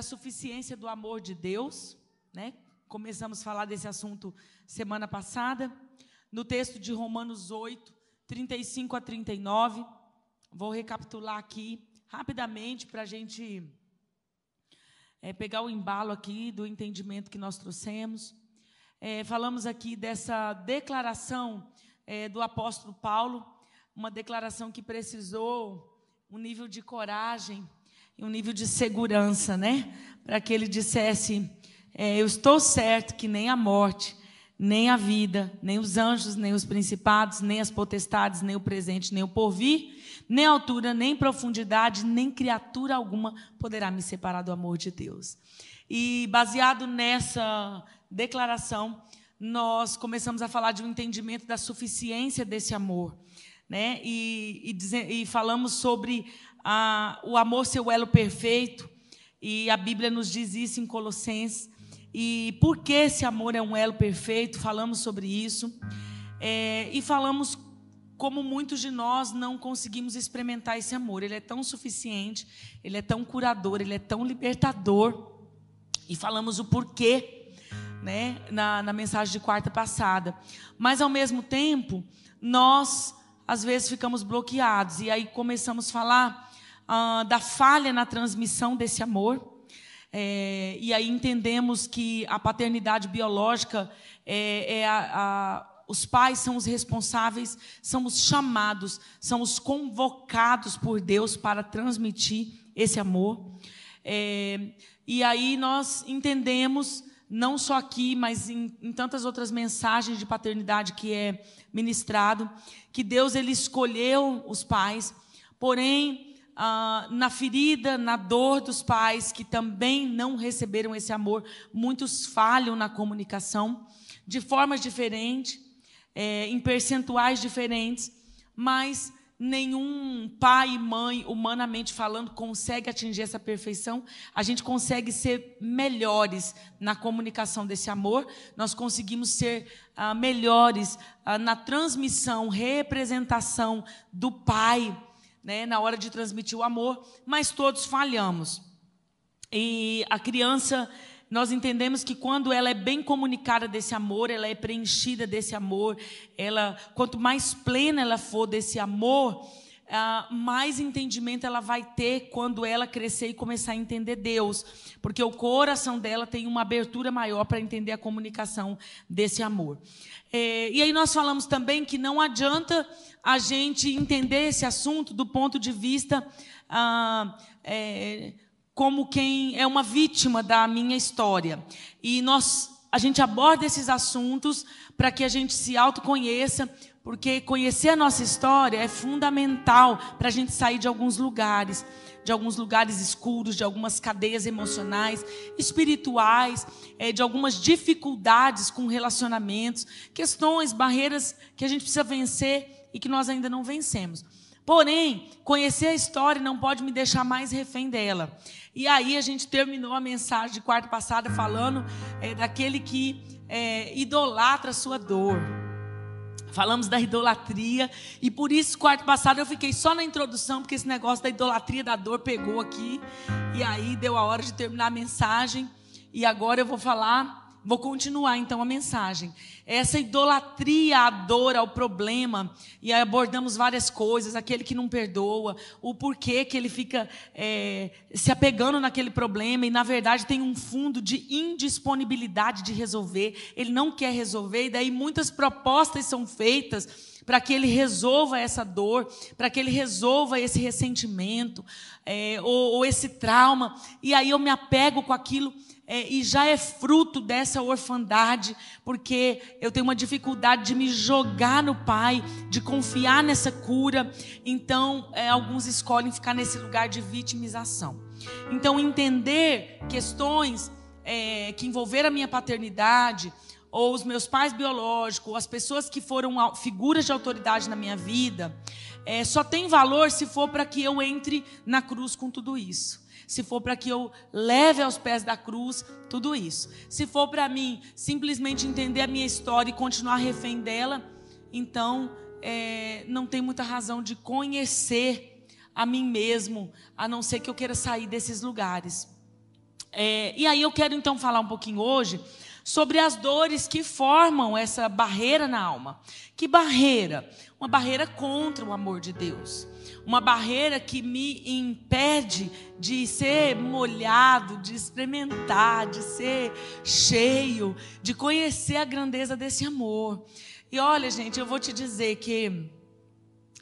Da suficiência do amor de Deus, né? Começamos a falar desse assunto semana passada, no texto de Romanos 8, 35 a 39. Vou recapitular aqui rapidamente para a gente é, pegar o embalo aqui do entendimento que nós trouxemos. É, falamos aqui dessa declaração é, do apóstolo Paulo, uma declaração que precisou um nível de coragem e um nível de segurança, né? Para que ele dissesse: é, Eu estou certo que nem a morte, nem a vida, nem os anjos, nem os principados, nem as potestades, nem o presente, nem o porvir, nem altura, nem profundidade, nem criatura alguma poderá me separar do amor de Deus. E baseado nessa declaração, nós começamos a falar de um entendimento da suficiência desse amor. Né? E, e, e falamos sobre o amor ser o elo perfeito, e a Bíblia nos diz isso em Colossenses. E por que esse amor é um elo perfeito? Falamos sobre isso. É, e falamos como muitos de nós não conseguimos experimentar esse amor. Ele é tão suficiente, ele é tão curador, ele é tão libertador. E falamos o porquê né, na, na mensagem de quarta passada. Mas, ao mesmo tempo, nós, às vezes, ficamos bloqueados. E aí começamos a falar ah, da falha na transmissão desse amor. É, e aí entendemos que a paternidade biológica é, é a, a, os pais são os responsáveis, são os chamados, são os convocados por Deus para transmitir esse amor. É, e aí nós entendemos não só aqui, mas em, em, tantas outras mensagens de paternidade que é ministrado, que Deus ele escolheu os pais, porém ah, na ferida, na dor dos pais que também não receberam esse amor, muitos falham na comunicação de formas diferentes, é, em percentuais diferentes, mas nenhum pai e mãe, humanamente falando, consegue atingir essa perfeição. A gente consegue ser melhores na comunicação desse amor, nós conseguimos ser ah, melhores ah, na transmissão, representação do pai, né, na hora de transmitir o amor, mas todos falhamos. E a criança nós entendemos que quando ela é bem comunicada desse amor, ela é preenchida desse amor, ela, quanto mais plena ela for desse amor, Uh, mais entendimento ela vai ter quando ela crescer e começar a entender Deus, porque o coração dela tem uma abertura maior para entender a comunicação desse amor. É, e aí nós falamos também que não adianta a gente entender esse assunto do ponto de vista uh, é, como quem é uma vítima da minha história. E nós a gente aborda esses assuntos para que a gente se autoconheça, porque conhecer a nossa história é fundamental para a gente sair de alguns lugares, de alguns lugares escuros, de algumas cadeias emocionais, espirituais, é, de algumas dificuldades com relacionamentos, questões, barreiras que a gente precisa vencer e que nós ainda não vencemos. Porém, conhecer a história não pode me deixar mais refém dela. E aí a gente terminou a mensagem de quarta passada falando é, daquele que é, idolatra a sua dor. Falamos da idolatria e por isso quarta passada eu fiquei só na introdução porque esse negócio da idolatria da dor pegou aqui e aí deu a hora de terminar a mensagem e agora eu vou falar Vou continuar então a mensagem. Essa idolatria à dor, ao problema, e abordamos várias coisas, aquele que não perdoa, o porquê que ele fica é, se apegando naquele problema, e na verdade tem um fundo de indisponibilidade de resolver, ele não quer resolver, e daí muitas propostas são feitas para que ele resolva essa dor, para que ele resolva esse ressentimento, é, ou, ou esse trauma, e aí eu me apego com aquilo é, e já é fruto dessa orfandade, porque eu tenho uma dificuldade de me jogar no Pai, de confiar nessa cura. Então, é, alguns escolhem ficar nesse lugar de vitimização. Então, entender questões é, que envolveram a minha paternidade, ou os meus pais biológicos, ou as pessoas que foram figuras de autoridade na minha vida, é, só tem valor se for para que eu entre na cruz com tudo isso. Se for para que eu leve aos pés da cruz tudo isso. Se for para mim simplesmente entender a minha história e continuar refém dela, então é, não tem muita razão de conhecer a mim mesmo, a não ser que eu queira sair desses lugares. É, e aí eu quero então falar um pouquinho hoje sobre as dores que formam essa barreira na alma. Que barreira? Uma barreira contra o amor de Deus. Uma barreira que me impede de ser molhado, de experimentar, de ser cheio, de conhecer a grandeza desse amor. E olha, gente, eu vou te dizer que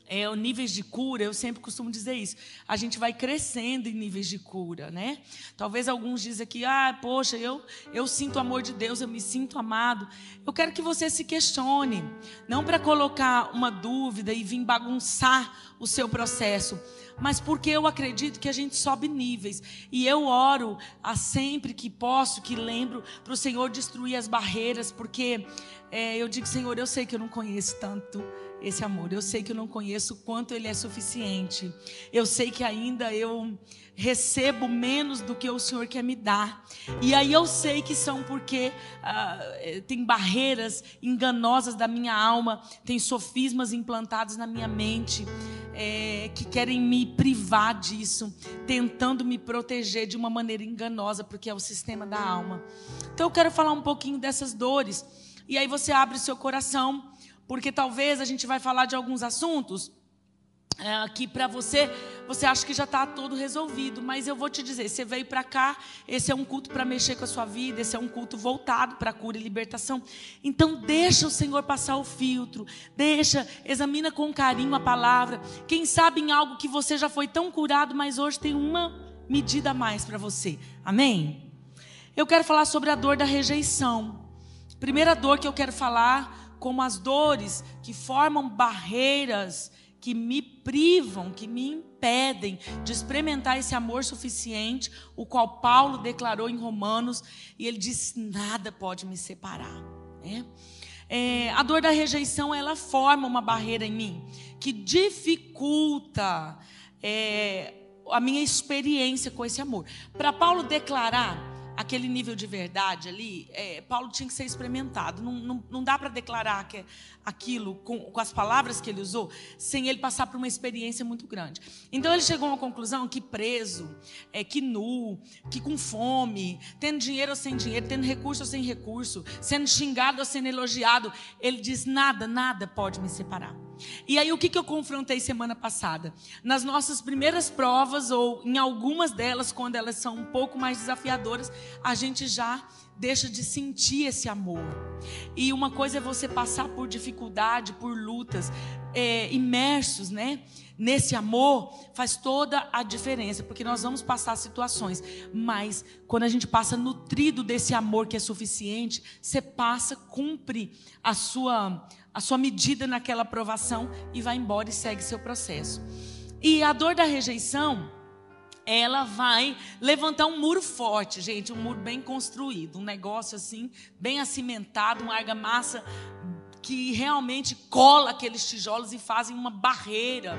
é, níveis de cura, eu sempre costumo dizer isso. A gente vai crescendo em níveis de cura, né? Talvez alguns dizem aqui, ah, poxa, eu, eu sinto o amor de Deus, eu me sinto amado. Eu quero que você se questione, não para colocar uma dúvida e vir bagunçar o seu processo, mas porque eu acredito que a gente sobe níveis. E eu oro a sempre que posso, que lembro, para o Senhor destruir as barreiras, porque é, eu digo, Senhor, eu sei que eu não conheço tanto esse amor. Eu sei que eu não conheço quanto ele é suficiente. Eu sei que ainda eu recebo menos do que o Senhor quer me dar. E aí eu sei que são porque ah, tem barreiras enganosas da minha alma, tem sofismas implantados na minha mente é, que querem me privar disso, tentando me proteger de uma maneira enganosa, porque é o sistema da alma. Então eu quero falar um pouquinho dessas dores. E aí você abre o seu coração porque talvez a gente vai falar de alguns assuntos é, que para você, você acha que já está todo resolvido, mas eu vou te dizer, você veio para cá, esse é um culto para mexer com a sua vida, esse é um culto voltado para cura e libertação. Então deixa o Senhor passar o filtro, deixa, examina com carinho a palavra. Quem sabe em algo que você já foi tão curado, mas hoje tem uma medida a mais para você. Amém? Eu quero falar sobre a dor da rejeição. Primeira dor que eu quero falar como as dores que formam barreiras que me privam, que me impedem de experimentar esse amor suficiente, o qual Paulo declarou em Romanos, e ele disse: nada pode me separar. Né? É, a dor da rejeição ela forma uma barreira em mim que dificulta é, a minha experiência com esse amor. Para Paulo declarar aquele nível de verdade ali, é, Paulo tinha que ser experimentado. Não, não, não dá para declarar que aquilo com, com, as palavras que ele usou sem ele passar por uma experiência muito grande. Então ele chegou a uma conclusão que preso, é, que nu, que com fome, tendo dinheiro ou sem dinheiro, tendo recurso ou sem recurso, sendo xingado ou sendo elogiado, ele diz: nada, nada pode me separar. E aí, o que, que eu confrontei semana passada? Nas nossas primeiras provas, ou em algumas delas, quando elas são um pouco mais desafiadoras, a gente já deixa de sentir esse amor. E uma coisa é você passar por dificuldade, por lutas, é, imersos, né? Nesse amor faz toda a diferença, porque nós vamos passar situações, mas quando a gente passa nutrido desse amor que é suficiente, você passa, cumpre a sua a sua medida naquela aprovação e vai embora e segue seu processo. E a dor da rejeição, ela vai levantar um muro forte, gente, um muro bem construído, um negócio assim, bem acimentado, uma argamassa que realmente cola aqueles tijolos e fazem uma barreira.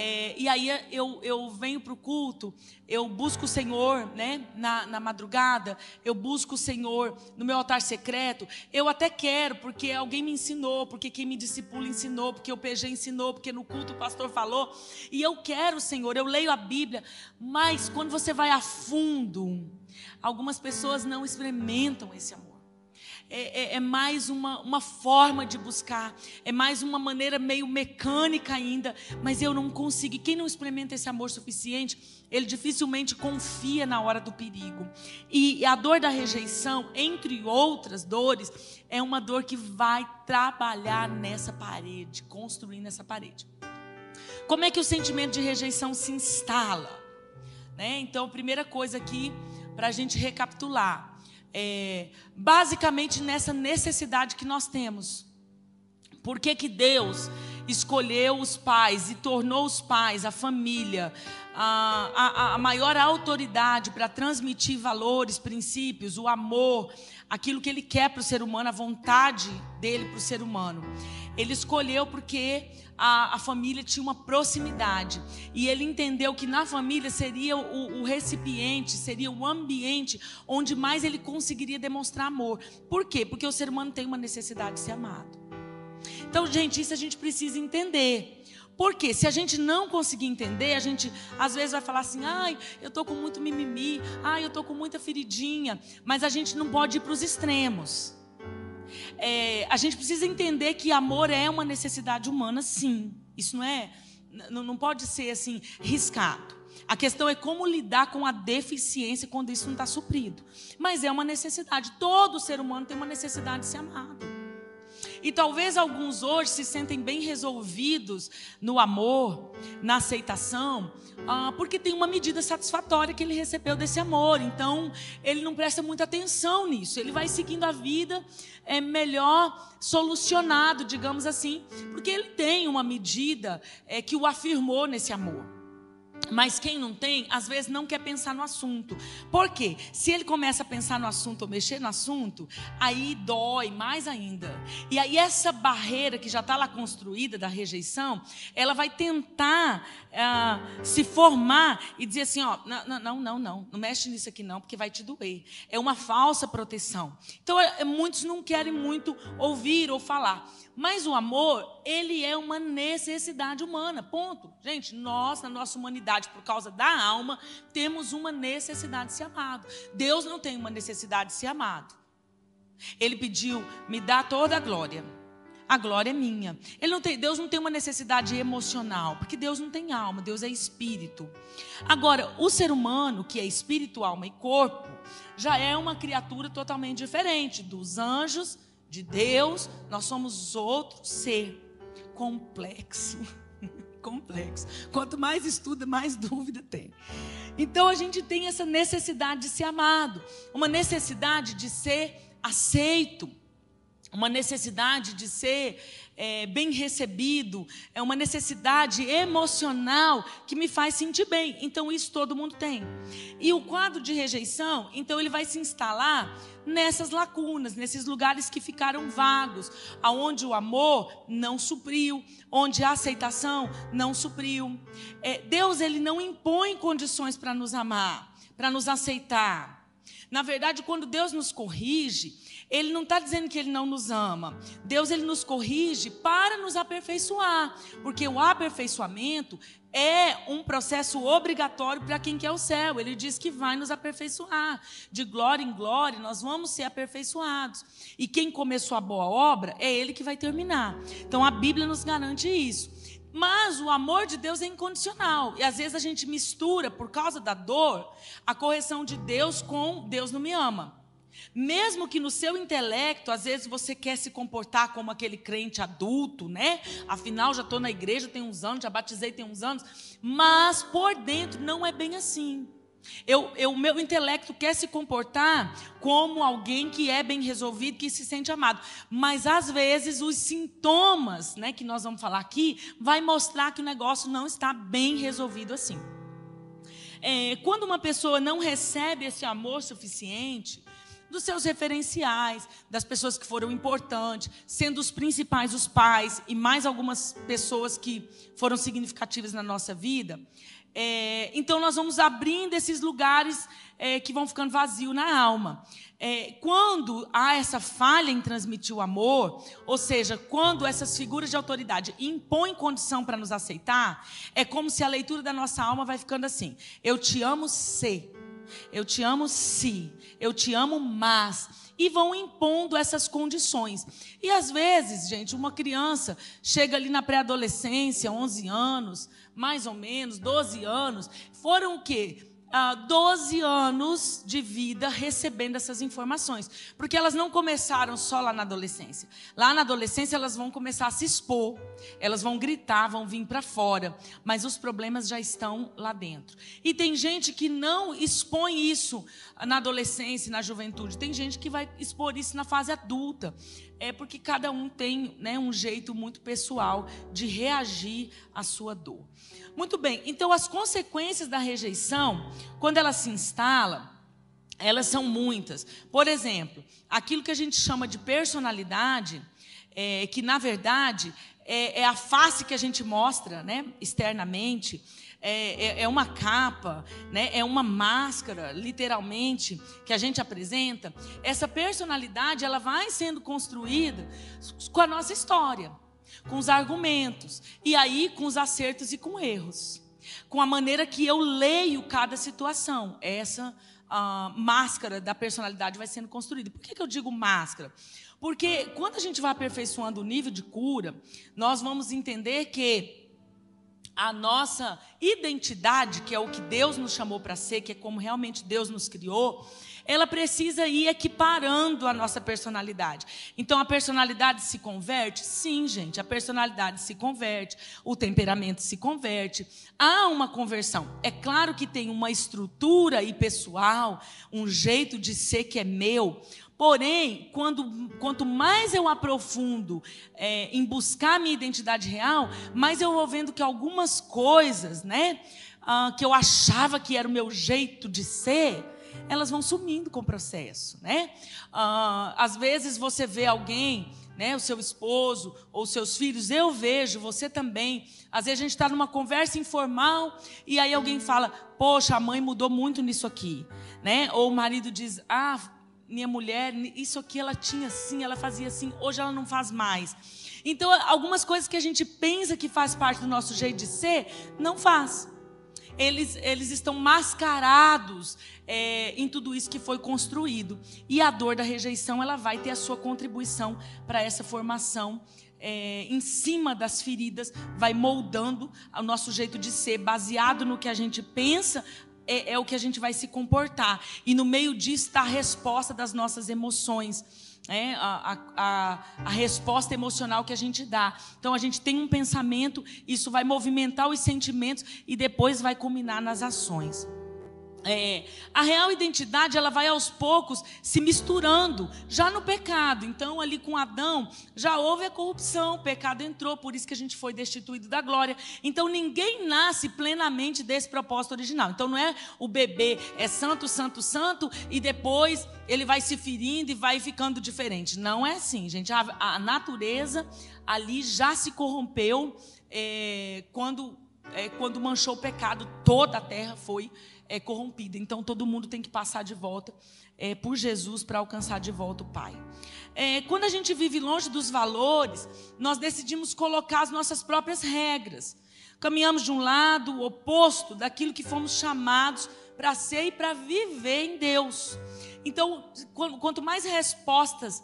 É, e aí eu, eu venho para o culto, eu busco o Senhor né, na, na madrugada, eu busco o Senhor no meu altar secreto. Eu até quero, porque alguém me ensinou, porque quem me discipula ensinou, porque o PG ensinou, porque no culto o pastor falou. E eu quero, Senhor, eu leio a Bíblia, mas quando você vai a fundo, algumas pessoas não experimentam esse amor é, é, é, mais uma, uma forma de buscar, é mais uma maneira meio mecânica ainda, mas eu não consigo. E quem não experimenta esse amor suficiente, ele dificilmente confia na hora do perigo. E, e a dor da rejeição, entre outras dores, é uma dor que vai trabalhar nessa parede, construir nessa parede. Como é que o sentimento de rejeição se instala? Né? Então, primeira coisa aqui, para a gente recapitular é, basicamente nessa necessidade que nós temos. Por que, que Deus escolheu os pais e tornou os pais, a família, a, a, a maior autoridade para transmitir valores, princípios, o amor, aquilo que ele quer para o ser humano, a vontade dele para o ser humano. Ele escolheu porque a, a, família tinha uma proximidade. E ele entendeu que na família seria o, o, recipiente, seria o ambiente onde mais ele conseguiria demonstrar amor. Por quê? Porque o ser humano tem uma necessidade de ser amado. Então, gente, isso a gente precisa entender. Porque se a gente não conseguir entender, a gente às vezes vai falar assim: ai, eu estou com muito mimimi, ai, eu estou com muita feridinha. Mas a gente não pode ir para os extremos. É, a gente precisa entender que amor é uma necessidade humana, sim. Isso não é, não pode ser assim riscado. A questão é como lidar com a deficiência quando isso não está suprido. Mas é uma necessidade. Todo ser humano tem uma necessidade de ser amado. E talvez alguns hoje se sentem bem resolvidos no amor, na aceitação, ah, porque tem uma medida satisfatória que ele recebeu desse amor. Então, ele não presta muita atenção nisso. Ele vai seguindo a vida é melhor solucionado, digamos assim, porque ele tem uma medida é, que o afirmou nesse amor. Mas quem não tem, às vezes não quer pensar no assunto. Por quê? Se ele começa a pensar no assunto ou mexer no assunto, aí dói mais ainda. E aí essa barreira que já está lá construída da rejeição, ela vai tentar ah, se formar e dizer assim, ó, não, não, não, não, não mexe nisso aqui não, porque vai te doer. É uma falsa proteção. Então é, muitos não querem muito ouvir ou falar. Mas o amor, ele é uma necessidade humana, ponto. Gente, nós, na nossa humanidade, por causa da alma, temos uma necessidade de ser amado. Deus não tem uma necessidade de ser amado. Ele pediu, me dá toda a glória. A glória é minha. Ele não tem, Deus não tem uma necessidade emocional, porque Deus não tem alma, Deus é espírito. Agora, o ser humano, que é espírito, alma e corpo, já é uma criatura totalmente diferente dos anjos de Deus, nós somos outro ser complexo. Complexo. Quanto mais estuda, mais dúvida tem. Então a gente tem essa necessidade de ser amado, uma necessidade de ser aceito, uma necessidade de ser é, bem recebido, é uma necessidade emocional que me faz sentir bem. Então, isso todo mundo tem. E o quadro de rejeição, então, ele vai se instalar nessas lacunas, nesses lugares que ficaram vagos, aonde o amor não supriu, onde a aceitação não supriu. É, Deus, ele não impõe condições para nos amar, para nos aceitar. Na verdade, quando Deus nos corrige, ele não está dizendo que ele não nos ama. Deus ele nos corrige para nos aperfeiçoar, porque o aperfeiçoamento é um processo obrigatório para quem quer o céu. Ele diz que vai nos aperfeiçoar. De glória em glória, nós vamos ser aperfeiçoados. E quem começou a boa obra é ele que vai terminar. Então a Bíblia nos garante isso. Mas o amor de Deus é incondicional. E às vezes a gente mistura, por causa da dor, a correção de Deus com Deus não me ama. Mesmo que no seu intelecto, às vezes você quer se comportar como aquele crente adulto, né? Afinal, já estou na igreja tem uns anos, já batizei tem uns anos. Mas por dentro não é bem assim. Eu, eu, meu intelecto quer se comportar como alguém que é bem resolvido, que se sente amado. Mas às vezes os sintomas, né, que nós vamos falar aqui, vai mostrar que o negócio não está bem resolvido assim. É, quando uma pessoa não recebe esse amor suficiente, dos seus referenciais, das pessoas que foram importantes, sendo os principais os pais e mais algumas pessoas que foram significativas na nossa vida. É, então, nós vamos abrindo esses lugares é, que vão ficando vazios na alma. É, quando há essa falha em transmitir o amor, ou seja, quando essas figuras de autoridade impõem condição para nos aceitar, é como se a leitura da nossa alma vai ficando assim: eu te amo se, eu te amo se, eu te amo mas. E vão impondo essas condições. E às vezes, gente, uma criança chega ali na pré-adolescência, 11 anos, mais ou menos, 12 anos, foram o quê? uh, 12 anos de vida recebendo essas informações. Porque elas não começaram só lá na adolescência. Lá na adolescência elas vão começar a se expor, elas vão gritar, vão vir para fora. Mas os problemas já estão lá dentro. E tem gente que não expõe isso na adolescência, na juventude. Tem gente que vai expor isso na fase adulta. É porque cada um tem né, um jeito muito pessoal de reagir à sua dor. Muito bem, então as consequências da rejeição, quando ela se instala, elas são muitas. Por exemplo, aquilo que a gente chama de personalidade, é, que na verdade é, é, a face que a gente mostra né, externamente, é, é, é uma capa, né, é uma máscara, literalmente, que a gente apresenta. Essa personalidade ela vai sendo construída com a nossa história com os argumentos, e aí com os acertos e com erros, com a maneira que eu leio cada situação. Essa uh, máscara da personalidade vai sendo construída. Por que, que eu digo máscara? Porque quando a gente vai aperfeiçoando o nível de cura, nós vamos entender que a nossa identidade, que é o que Deus nos chamou para ser, que é como realmente Deus nos criou, ela precisa ir equiparando a nossa personalidade. Então a personalidade se converte? Sim, gente, a personalidade se converte, o temperamento se converte. Há uma conversão. É claro que tem uma estrutura e pessoal, um jeito de ser que é meu. Porém, quando, quanto mais eu aprofundo é, em buscar minha identidade real, mais eu vou vendo que algumas coisas, né, ah, que eu achava que era o meu jeito de ser, elas vão sumindo com o processo, né? Ah, às vezes você vê alguém, né, o seu esposo ou seus filhos, eu vejo, você também. Às vezes a gente está numa conversa informal e aí alguém fala, poxa, a mãe mudou muito nisso aqui, né? Ou o marido diz, ah, minha mulher, isso aqui ela tinha assim, ela fazia assim, hoje ela não faz mais. Então, algumas coisas que a gente pensa que faz parte do nosso jeito de ser, não faz eles, eles estão mascarados é, em tudo isso que foi construído. E a dor da rejeição, ela vai ter a sua contribuição para essa formação. É, em cima das feridas, vai moldando o nosso jeito de ser, baseado no que a gente pensa, é, é o que a gente vai se comportar. E no meio disso está a resposta das nossas emoções é, a, a, a, resposta emocional que a gente dá. Então a gente tem um pensamento, isso vai movimentar os sentimentos e depois vai culminar nas ações. É, a real identidade ela vai aos poucos se misturando já no pecado. Então, ali com Adão, já houve a corrupção, o pecado entrou, por isso que a gente foi destituído da glória. Então, ninguém nasce plenamente desse propósito original. Então, não é o bebê é santo, santo, santo, e depois ele vai se ferindo e vai ficando diferente. Não é assim, gente. A, a natureza ali já se corrompeu é, quando, é, quando manchou o pecado, toda a terra foi é, corrompida. Então todo mundo tem que passar de volta é, por Jesus para alcançar de volta o Pai. É, quando a gente vive longe dos valores, nós decidimos colocar as nossas próprias regras. Caminhamos de um lado oposto daquilo que fomos chamados para ser e para viver em Deus. Então, quanto mais respostas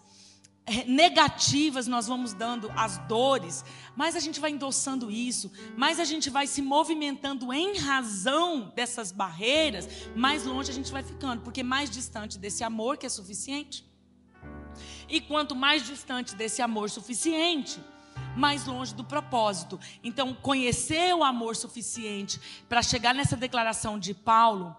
negativas nós vamos dando às dores, mais a gente vai endossando isso, mais a gente vai se movimentando em razão dessas barreiras, mais longe a gente vai ficando, porque mais distante desse amor que é suficiente. E quanto mais distante desse amor suficiente, mais longe do propósito. Então, conhecer o amor suficiente para chegar nessa declaração de Paulo,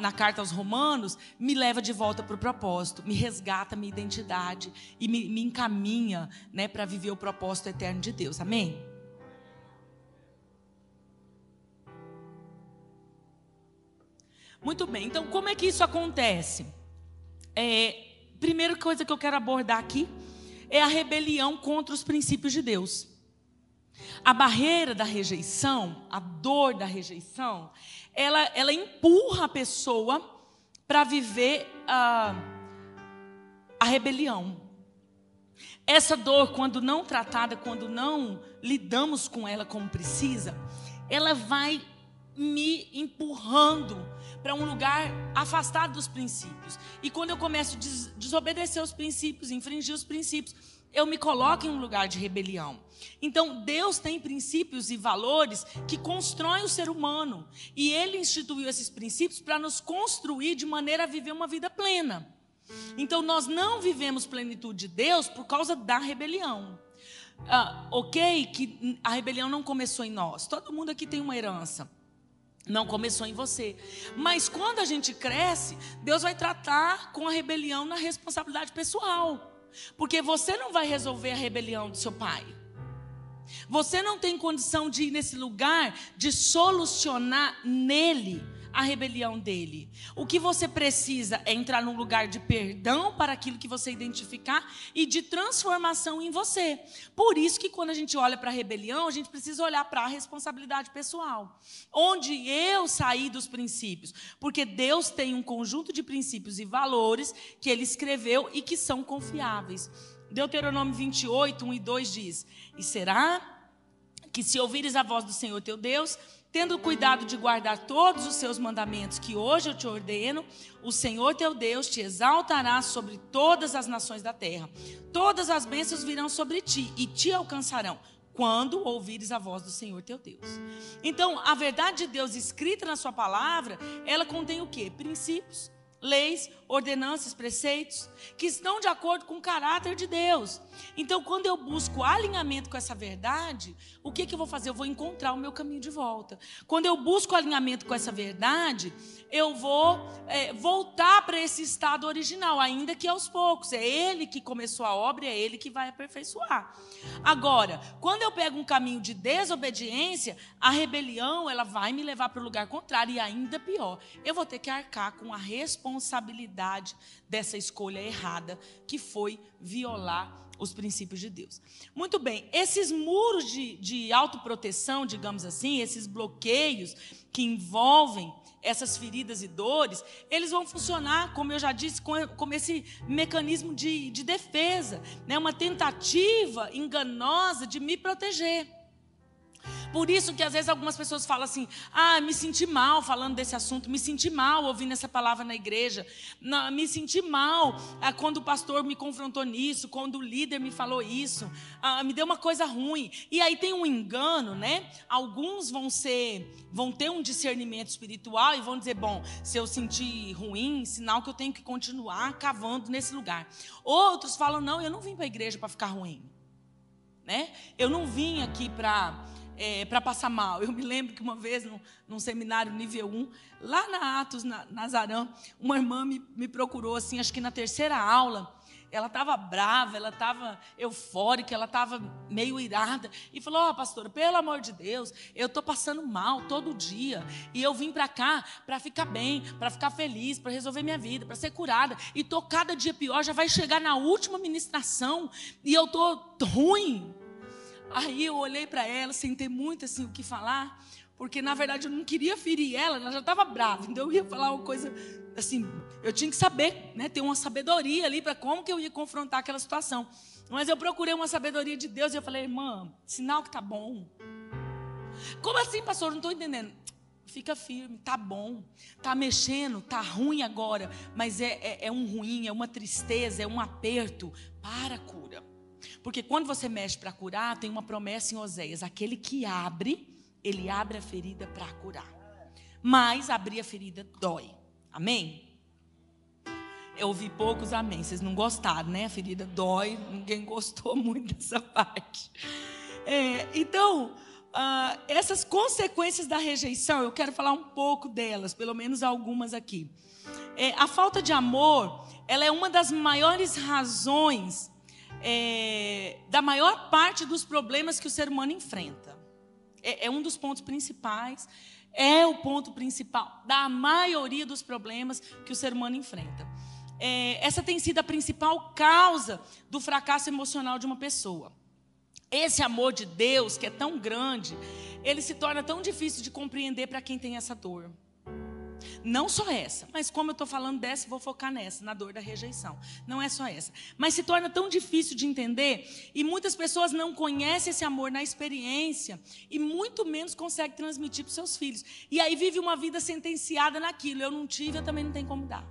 na carta aos Romanos, me leva de volta para o propósito, me resgata minha identidade e me, me encaminha né, para viver o propósito eterno de Deus. Amém? Muito bem, então como é que isso acontece? É, primeira coisa que eu quero abordar aqui é a rebelião contra os princípios de Deus. A barreira da rejeição, a dor da rejeição, ela, ela empurra a pessoa para viver a, a rebelião. Essa dor, quando não tratada, quando não lidamos com ela como precisa, ela vai me empurrando para um lugar afastado dos princípios. E quando eu começo a des desobedecer os princípios, infringir os princípios, eu me coloco em um lugar de rebelião. Então, Deus tem princípios e valores que constroem o ser humano. E Ele instituiu esses princípios para nos construir de maneira a viver uma vida plena. Então, nós não vivemos plenitude de Deus por causa da rebelião. Ah, ok, que a rebelião não começou em nós. Todo mundo aqui tem uma herança. Não começou em você. Mas quando a gente cresce, Deus vai tratar com a rebelião na responsabilidade pessoal. Porque você não vai resolver a rebelião do seu pai. Você não tem condição de ir nesse lugar de solucionar nele a rebelião dele. O que você precisa é entrar num lugar de perdão para aquilo que você identificar e de transformação em você. Por isso que quando a gente olha para a rebelião, a gente precisa olhar para a responsabilidade pessoal. Onde eu saí dos princípios? Porque Deus tem um conjunto de princípios e valores que ele escreveu e que são confiáveis. Deuteronômio 28, 1 e 2 diz: E será que se ouvires a voz do Senhor teu Deus, tendo cuidado de guardar todos os seus mandamentos que hoje eu te ordeno, o Senhor teu Deus te exaltará sobre todas as nações da terra. Todas as bênçãos virão sobre ti e te alcançarão quando ouvires a voz do Senhor teu Deus. Então, a verdade de Deus escrita na sua palavra, ela contém o quê? Princípios, leis, ordenanças, preceitos, que estão de acordo com o caráter de Deus. Então, quando eu busco alinhamento com essa verdade, o que, que eu vou fazer? Eu vou encontrar o meu caminho de volta. Quando eu busco alinhamento com essa verdade, eu vou é, voltar para esse estado original, ainda que aos poucos. É Ele que começou a obra, é Ele que vai aperfeiçoar. Agora, quando eu pego um caminho de desobediência, a rebelião ela vai me levar para o lugar contrário e ainda pior, eu vou ter que arcar com a responsabilidade dessa escolha errada, que foi violar os princípios de Deus. Muito bem, esses muros de, de autoproteção, digamos assim, esses bloqueios que envolvem essas feridas e dores, eles vão funcionar, como eu já disse, como esse mecanismo de, de defesa, né? uma tentativa enganosa de me proteger. Por isso que às vezes algumas pessoas falam assim: ah, me senti mal falando desse assunto, me senti mal ouvindo essa palavra na igreja, não, me senti mal ah, quando o pastor me confrontou nisso, quando o líder me falou isso, ah, me deu uma coisa ruim. E aí tem um engano, né? Alguns vão ser, vão ter um discernimento espiritual e vão dizer: bom, se eu sentir ruim, sinal que eu tenho que continuar cavando nesse lugar. Outros falam: não, eu não vim para a igreja para ficar ruim. Né? Eu não vim aqui para é, para passar mal. Eu me lembro que uma vez, num, num seminário nível 1, lá na Atos, na, Nazarã, uma irmã me, me procurou, assim, acho que na terceira aula. Ela estava brava, ela estava eufórica, ela estava meio irada. E falou: Ó, oh, pastora, pelo amor de Deus, eu estou passando mal todo dia. E eu vim para cá para ficar bem, para ficar feliz, para resolver minha vida, para ser curada. E estou cada dia pior, já vai chegar na última ministração. E eu estou ruim. Aí eu olhei para ela sem ter muito assim o que falar, porque na verdade eu não queria ferir ela, ela já estava brava. Então eu ia falar uma coisa assim, eu tinha que saber, né, ter uma sabedoria ali para como que eu ia confrontar aquela situação. Mas eu procurei uma sabedoria de Deus e eu falei, irmã, sinal que tá bom. Como assim, pastor? Não estou entendendo. Fica firme, tá bom, tá mexendo, tá ruim agora, mas é, é, é um ruim, é uma tristeza, é um aperto. Para, cura. Porque quando você mexe para curar, tem uma promessa em Oséias: aquele que abre, ele abre a ferida para curar. Mas abrir a ferida dói. Amém? Eu ouvi poucos amém. Vocês não gostaram, né? A ferida dói. Ninguém gostou muito dessa parte. É, então, uh, essas consequências da rejeição, eu quero falar um pouco delas, pelo menos algumas aqui. É, a falta de amor, ela é uma das maiores razões é, da maior parte dos problemas que o ser humano enfrenta. É, é um dos pontos principais, é o ponto principal da maioria dos problemas que o ser humano enfrenta. É, essa tem sido a principal causa do fracasso emocional de uma pessoa. Esse amor de Deus, que é tão grande, ele se torna tão difícil de compreender para quem tem essa dor. Não só essa, mas como eu estou falando dessa, vou focar nessa, na dor da rejeição. Não é só essa. Mas se torna tão difícil de entender e muitas pessoas não conhecem esse amor na experiência e muito menos conseguem transmitir para seus filhos. E aí vive uma vida sentenciada naquilo. Eu não tive, eu também não tenho como dar.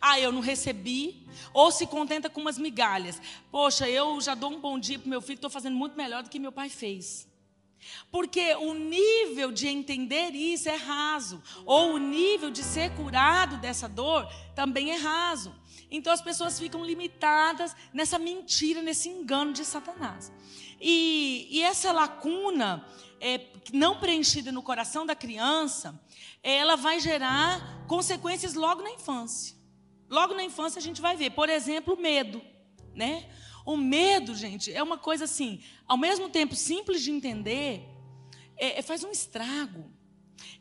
Ah, eu não recebi, ou se contenta com umas migalhas. Poxa, eu já dou um bom dia para meu filho, estou fazendo muito melhor do que meu pai fez. Porque o nível de entender isso é raso, ou o nível de ser curado dessa dor também é raso. Então as pessoas ficam limitadas nessa mentira, nesse engano de Satanás. E, e essa lacuna é, não preenchida no coração da criança, ela vai gerar consequências logo na infância. Logo na infância a gente vai ver, por exemplo, medo, né? O medo, gente, é uma coisa assim, ao mesmo tempo simples de entender, é, é, faz um estrago.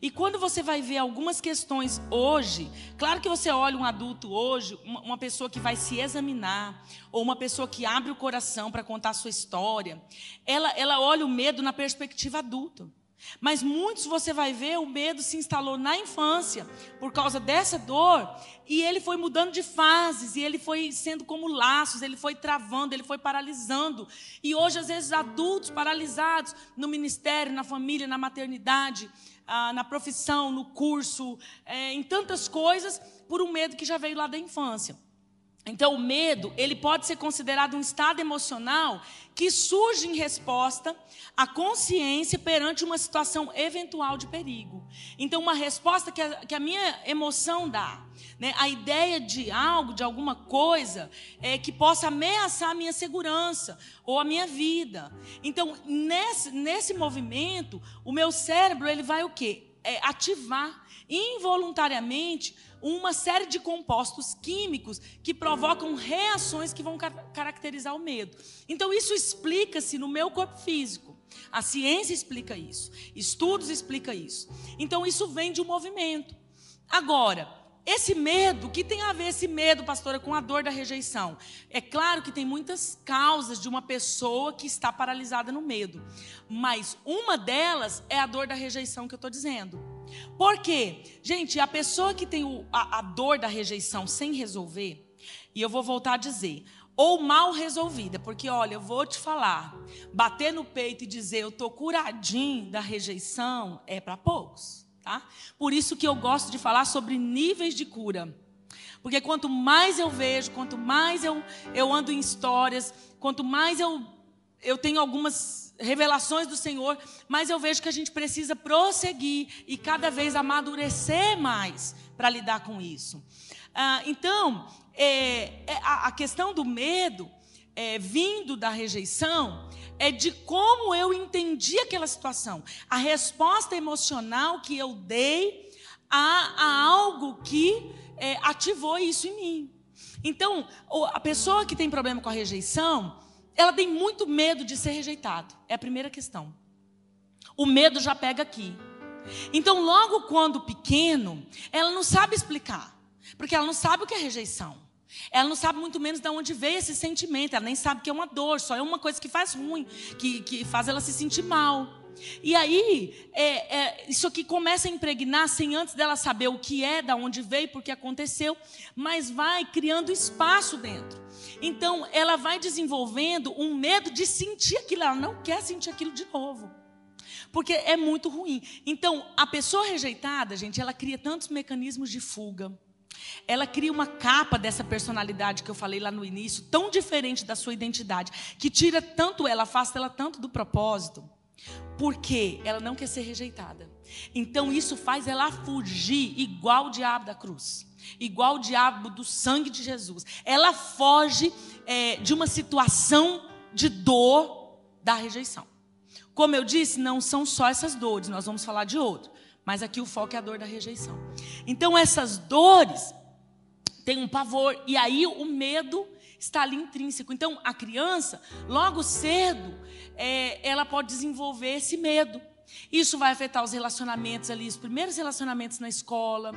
E quando você vai ver algumas questões hoje, claro que você olha um adulto hoje, uma, uma pessoa que vai se examinar, ou uma pessoa que abre o coração para contar a sua história, ela, ela olha o medo na perspectiva adulta. Mas muitos você vai ver, o medo se instalou na infância por causa dessa dor, e ele foi mudando de fases, e ele foi sendo como laços, ele foi travando, ele foi paralisando. E hoje, às vezes, adultos paralisados no ministério, na família, na maternidade, ah, na profissão, no curso, é, em tantas coisas, por um medo que já veio lá da infância. Então, o medo, ele pode ser considerado um estado emocional que surge em resposta à consciência perante uma situação eventual de perigo. Então, uma resposta que a, que a minha emoção dá. Né? A ideia de algo, de alguma coisa, é, que possa ameaçar a minha segurança ou a minha vida. Então, nesse, nesse movimento, o meu cérebro, ele vai o quê? É, ativar involuntariamente uma série de compostos químicos que provocam reações que vão car caracterizar o medo. Então, isso explica-se no meu corpo físico. A ciência explica isso, estudos explicam isso. Então, isso vem de um movimento. Agora, esse medo, que tem a ver esse medo, pastora, com a dor da rejeição? É claro que tem muitas causas de uma pessoa que está paralisada no medo, mas uma delas é a dor da rejeição que eu estou dizendo. Por quê? Gente, a pessoa que tem o, a, a dor da rejeição sem resolver, e eu vou voltar a dizer, ou mal resolvida, porque olha, eu vou te falar, bater no peito e dizer eu estou curadinho da rejeição é para poucos. Tá? Por isso que eu gosto de falar sobre níveis de cura. Porque quanto mais eu vejo, quanto mais eu, eu ando em histórias, quanto mais eu, eu tenho algumas revelações do Senhor, mais eu vejo que a gente precisa prosseguir e cada vez amadurecer mais para lidar com isso. Ah, então, é, é, a, a, questão do medo é, vindo da rejeição é de como eu entendi aquela situação, a resposta emocional que eu dei a, a algo que é, ativou isso em mim. Então, a pessoa que tem problema com a rejeição, ela tem muito medo de ser rejeitado. É a primeira questão. O medo já pega aqui. Então, logo quando pequeno, ela não sabe explicar, porque ela não sabe o que é rejeição. Ela não sabe muito menos de onde veio esse sentimento. Ela nem sabe que é uma dor, só é uma coisa que faz ruim, que, que faz ela se sentir mal. E aí, é, é, isso aqui começa a impregnar sem antes dela saber o que é, da onde veio, porque aconteceu, mas vai criando espaço dentro. Então, ela vai desenvolvendo um medo de sentir aquilo, ela não quer sentir aquilo de novo. Porque é muito ruim. Então, a pessoa rejeitada, gente, ela cria tantos mecanismos de fuga ela cria uma capa dessa personalidade que eu falei lá no início, tão diferente da sua identidade, que tira tanto ela, afasta ela tanto do propósito, porque ela não quer ser rejeitada. Então isso faz ela fugir igual o diabo da cruz, igual o diabo do sangue de Jesus. Ela foge é, de uma situação de dor da rejeição. Como eu disse, não são só essas dores, nós vamos falar de outro. Mas aqui o foco é a dor da rejeição. Então essas dores têm um pavor e aí o medo está ali intrínseco. Então a criança, logo cedo, é, ela pode desenvolver esse medo. Isso vai afetar os relacionamentos ali, os primeiros relacionamentos na escola.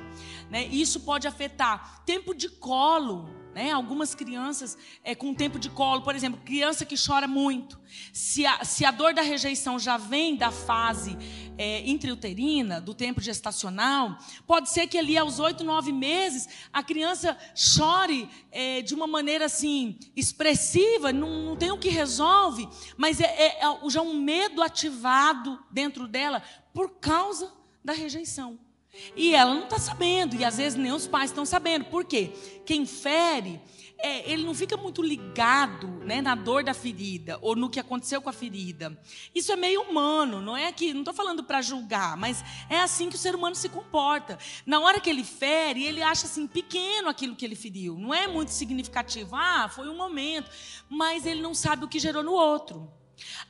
Né? Isso pode afetar tempo de colo. Né? Algumas crianças é, com tempo de colo, por exemplo, criança que chora muito. Se a, se a dor da rejeição já vem da fase é, intrauterina, do tempo gestacional, pode ser que ali aos oito, nove meses a criança chore é, de uma maneira assim expressiva, não, não tem o que resolve, mas é, é, é já um medo ativado dentro dela por causa da rejeição. E ela não está sabendo, e às vezes nem os pais estão sabendo. Por quê? Quem fere é, ele não fica muito ligado né, na dor da ferida ou no que aconteceu com a ferida. Isso é meio humano, não é que não estou falando para julgar, mas é assim que o ser humano se comporta. Na hora que ele fere, ele acha assim pequeno aquilo que ele feriu, não é muito significativo. Ah, foi um momento, mas ele não sabe o que gerou no outro.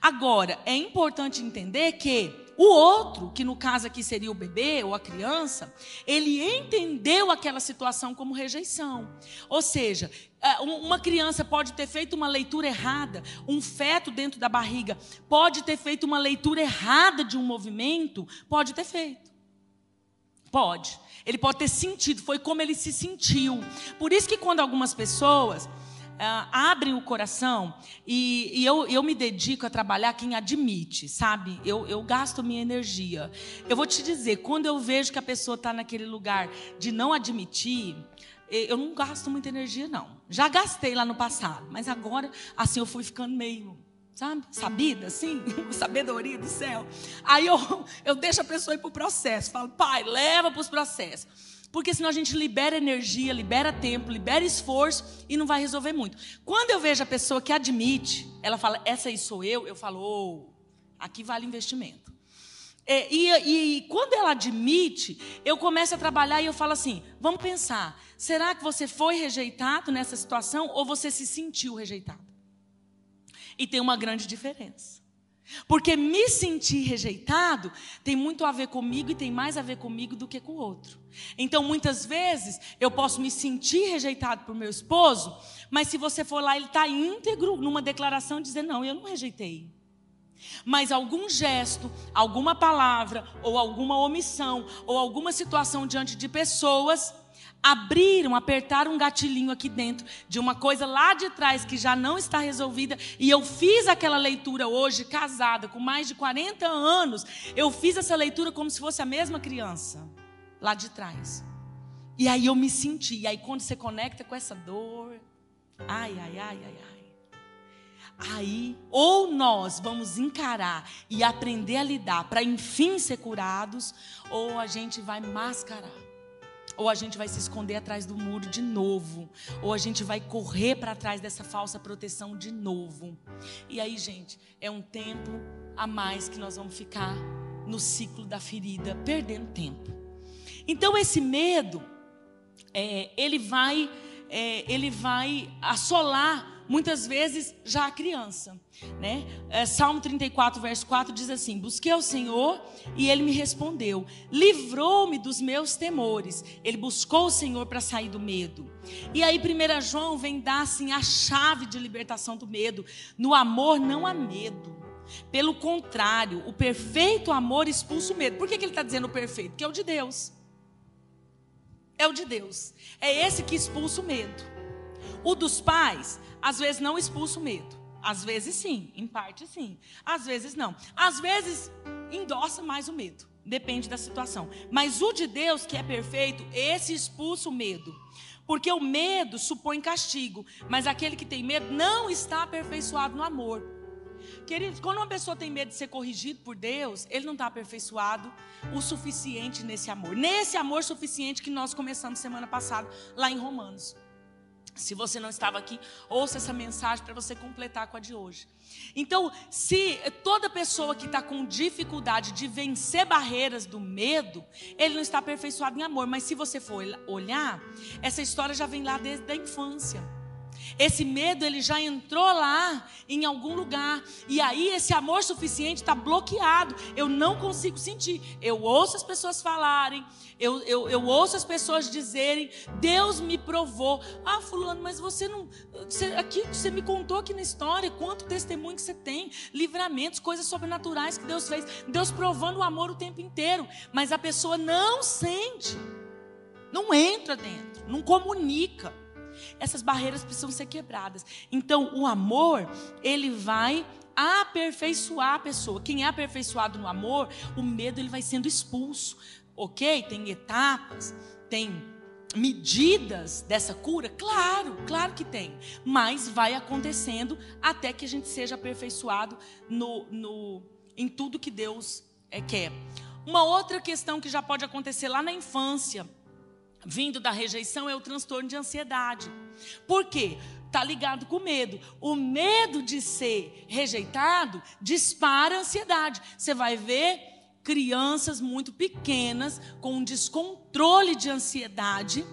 Agora, é importante entender que o outro, que no caso aqui seria o bebê ou a criança, ele entendeu aquela situação como rejeição. Ou seja, é, uma criança pode ter feito uma leitura errada, um feto dentro da barriga pode ter feito uma leitura errada de um movimento, pode ter feito. Pode. Ele pode ter sentido, foi como ele se sentiu. Por isso que quando algumas pessoas Uh, abrem o coração e, e eu, eu, me dedico a trabalhar quem admite, sabe? Eu, eu, gasto minha energia. Eu vou te dizer, quando eu vejo que a pessoa está naquele lugar de não admitir, eu não gasto muita energia, não. Já gastei lá no passado, mas agora, assim, eu fui ficando meio, sabe? Sabida, assim, sabedoria do céu. Aí eu, eu deixo a pessoa ir para o processo. Falo, pai, leva para os processos. Porque senão a gente libera energia, libera tempo, libera esforço e não vai resolver muito. Quando eu vejo a pessoa que admite, ela fala, essa aí sou eu, eu falo, oh, aqui vale investimento. É, e, e, e, quando ela admite, eu começo a trabalhar e eu falo assim: vamos pensar, será que você foi rejeitado nessa situação ou você se sentiu rejeitado? E tem uma grande diferença. Porque me sentir rejeitado tem muito a ver comigo e tem mais a ver comigo do que com o outro. Então, muitas vezes, eu posso me sentir rejeitado por meu esposo, mas se você for lá, ele está íntegro numa declaração dizendo: Não, eu não rejeitei. Mas algum gesto, alguma palavra, ou alguma omissão, ou alguma situação diante de pessoas abriram, apertaram um gatilhinho aqui dentro de uma coisa lá de trás que já não está resolvida. E eu fiz aquela leitura hoje, casada, com mais de 40 anos. Eu fiz essa leitura como se fosse a mesma criança, lá de trás. E aí eu me senti. E aí quando você conecta com essa dor, ai, ai, ai, ai, ai. Aí, ou nós vamos encarar e aprender a lidar para enfim ser curados, ou a gente vai mascarar ou a gente vai se esconder atrás do muro de novo, ou a gente vai correr para trás dessa falsa proteção de novo. E aí, gente, é um tempo a mais que nós vamos ficar no ciclo da ferida, perdendo tempo. Então, esse medo, é, ele vai, é, ele vai assolar muitas vezes já a criança. Né? É, Salmo 34, verso 4 diz assim: Busquei ao Senhor e ele me respondeu, livrou-me dos meus temores. Ele buscou o Senhor para sair do medo. E aí, 1 João vem dar assim a chave de libertação do medo. No amor não há medo. Pelo contrário, o perfeito amor expulsa o medo. Por que, que ele está dizendo o perfeito? Porque é o de Deus. É o de Deus. É esse que expulsa o medo. O dos pais às vezes não expulsa o medo. Às vezes sim, em parte sim. Às vezes não. Às vezes endossa mais o medo. Depende da situação. Mas o de Deus, que é perfeito, esse expulsa o medo. Porque o medo supõe castigo. Mas aquele que tem medo não está aperfeiçoado no amor. Queridos, quando uma pessoa tem medo de ser corrigido por Deus, ele não está aperfeiçoado o suficiente nesse amor. Nesse amor suficiente que nós começamos semana passada, lá em Romanos. Se você não estava aqui, ouça essa mensagem para você completar com a de hoje. Então, se toda pessoa que está com dificuldade de vencer barreiras do medo, ele não está aperfeiçoado em amor. Mas se você for olhar, essa história já vem lá desde a infância. Esse medo ele já entrou lá em algum lugar e aí esse amor suficiente está bloqueado. Eu não consigo sentir. Eu ouço as pessoas falarem, eu, eu, eu ouço as pessoas dizerem: Deus me provou. Ah, fulano, mas você não, você, aqui você me contou aqui na história quanto testemunho que você tem, livramentos, coisas sobrenaturais que Deus fez. Deus provando o amor o tempo inteiro, mas a pessoa não sente, não entra dentro, não comunica. Essas barreiras precisam ser quebradas. Então, o amor, ele vai aperfeiçoar a pessoa. Quem é aperfeiçoado no amor, o medo ele vai sendo expulso. OK? Tem etapas, tem medidas dessa cura? Claro, claro que tem. Mas vai acontecendo até que a gente seja aperfeiçoado no, no, em tudo que Deus é, quer. Uma outra questão que já pode acontecer lá na infância, vindo da rejeição, é o transtorno de ansiedade. Por quê? Está ligado com medo. O medo de ser rejeitado dispara a ansiedade. Você vai ver crianças muito pequenas com um descontrole de ansiedade.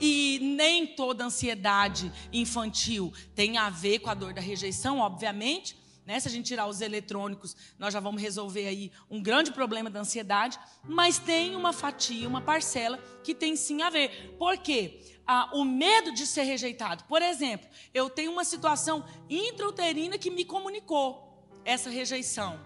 E nem toda ansiedade infantil tem a ver com a dor da rejeição, obviamente, né? Se a gente tirar os eletrônicos, nós já vamos resolver aí um grande problema da ansiedade. Mas tem uma fatia, uma parcela que tem sim a ver. Por quê? Ah, o medo de ser rejeitado. Por exemplo, eu tenho uma situação intrauterina que me comunicou essa rejeição.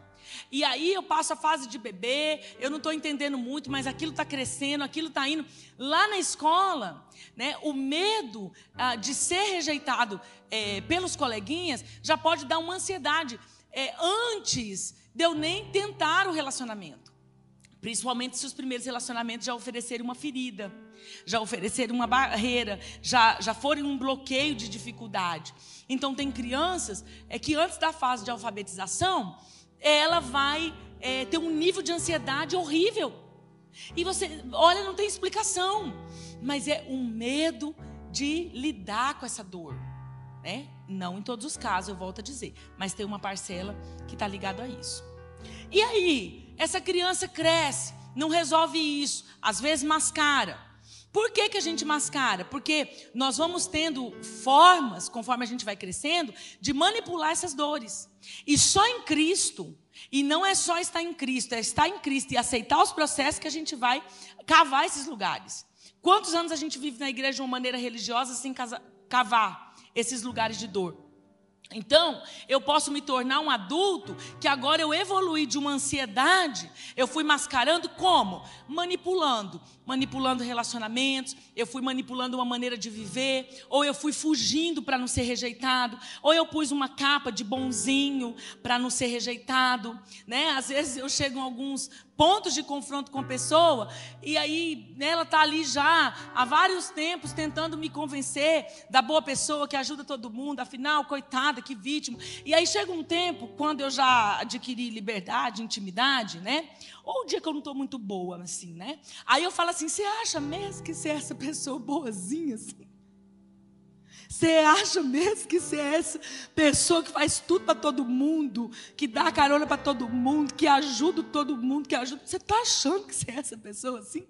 E aí eu passo a fase de bebê, eu não estou entendendo muito, mas aquilo está crescendo, aquilo está indo. Lá na escola, né, o medo ah, de ser rejeitado é, pelos coleguinhas já pode dar uma ansiedade é, antes de eu nem tentar o relacionamento. Principalmente se os primeiros relacionamentos já oferecerem uma ferida, já oferecerem uma barreira, já, já forem um bloqueio de dificuldade. Então, tem crianças é, que antes da fase de alfabetização, ela vai é, ter um nível de ansiedade horrível. E você, olha, não tem explicação, mas é um medo de lidar com essa dor. Né? Não em todos os casos, eu volto a dizer, mas tem uma parcela que está ligada a isso. E aí, essa criança cresce, não resolve isso, às vezes mascara. Por que, que a gente mascara? Porque nós vamos tendo formas, conforme a gente vai crescendo, de manipular essas dores. E só em Cristo, e não é só estar em Cristo, é estar em Cristo e aceitar os processos que a gente vai cavar esses lugares. Quantos anos a gente vive na igreja de uma maneira religiosa sem cavar esses lugares de dor? Então, eu posso me tornar um adulto que agora eu evolui de uma ansiedade, eu fui mascarando como? Manipulando, manipulando relacionamentos, eu fui manipulando uma maneira de viver, ou eu fui fugindo para não ser rejeitado, ou eu pus uma capa de bonzinho para não ser rejeitado, né? Às vezes eu chego em alguns pontos de confronto com a pessoa, e aí né, ela está ali já há vários tempos tentando me convencer da boa pessoa que ajuda todo mundo, afinal, coitada, que vítima. E aí chega um tempo, quando eu já adquiri liberdade, intimidade, né? Ou o dia que eu não estou muito boa, assim, né? Aí eu falo assim: você acha mesmo que você é essa pessoa boazinha, assim? Você acha mesmo que você é essa pessoa que faz tudo para todo mundo, que dá carona para todo mundo, que ajuda todo mundo, que ajuda. Você está achando que você é essa pessoa assim?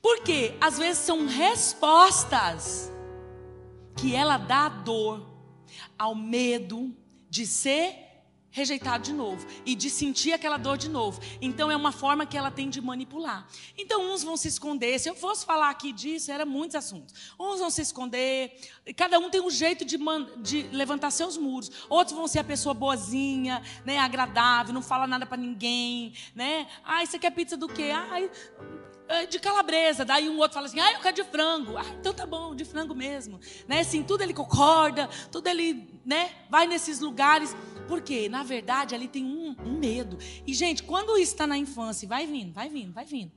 Porque às vezes são respostas que ela dá à dor, ao medo de ser rejeitado de novo e de sentir aquela dor de novo. Então é uma forma que ela tem de manipular. Então uns vão se esconder. Se eu fosse falar aqui disso, era muitos assuntos. Uns vão se esconder. Cada um tem um jeito de, de levantar seus muros. Outros vão ser a pessoa boazinha, né, agradável, não fala nada para ninguém, né? Ah, você quer pizza do quê? Ah, de calabresa. Daí um outro fala assim: ah, eu quero de frango. Ah, então tá bom, de frango mesmo. Né? Assim, tudo ele concorda, tudo ele né, vai nesses lugares. Porque, na verdade, ali tem um, um medo. E, gente, quando isso está na infância, vai vindo, vai vindo, vai vindo.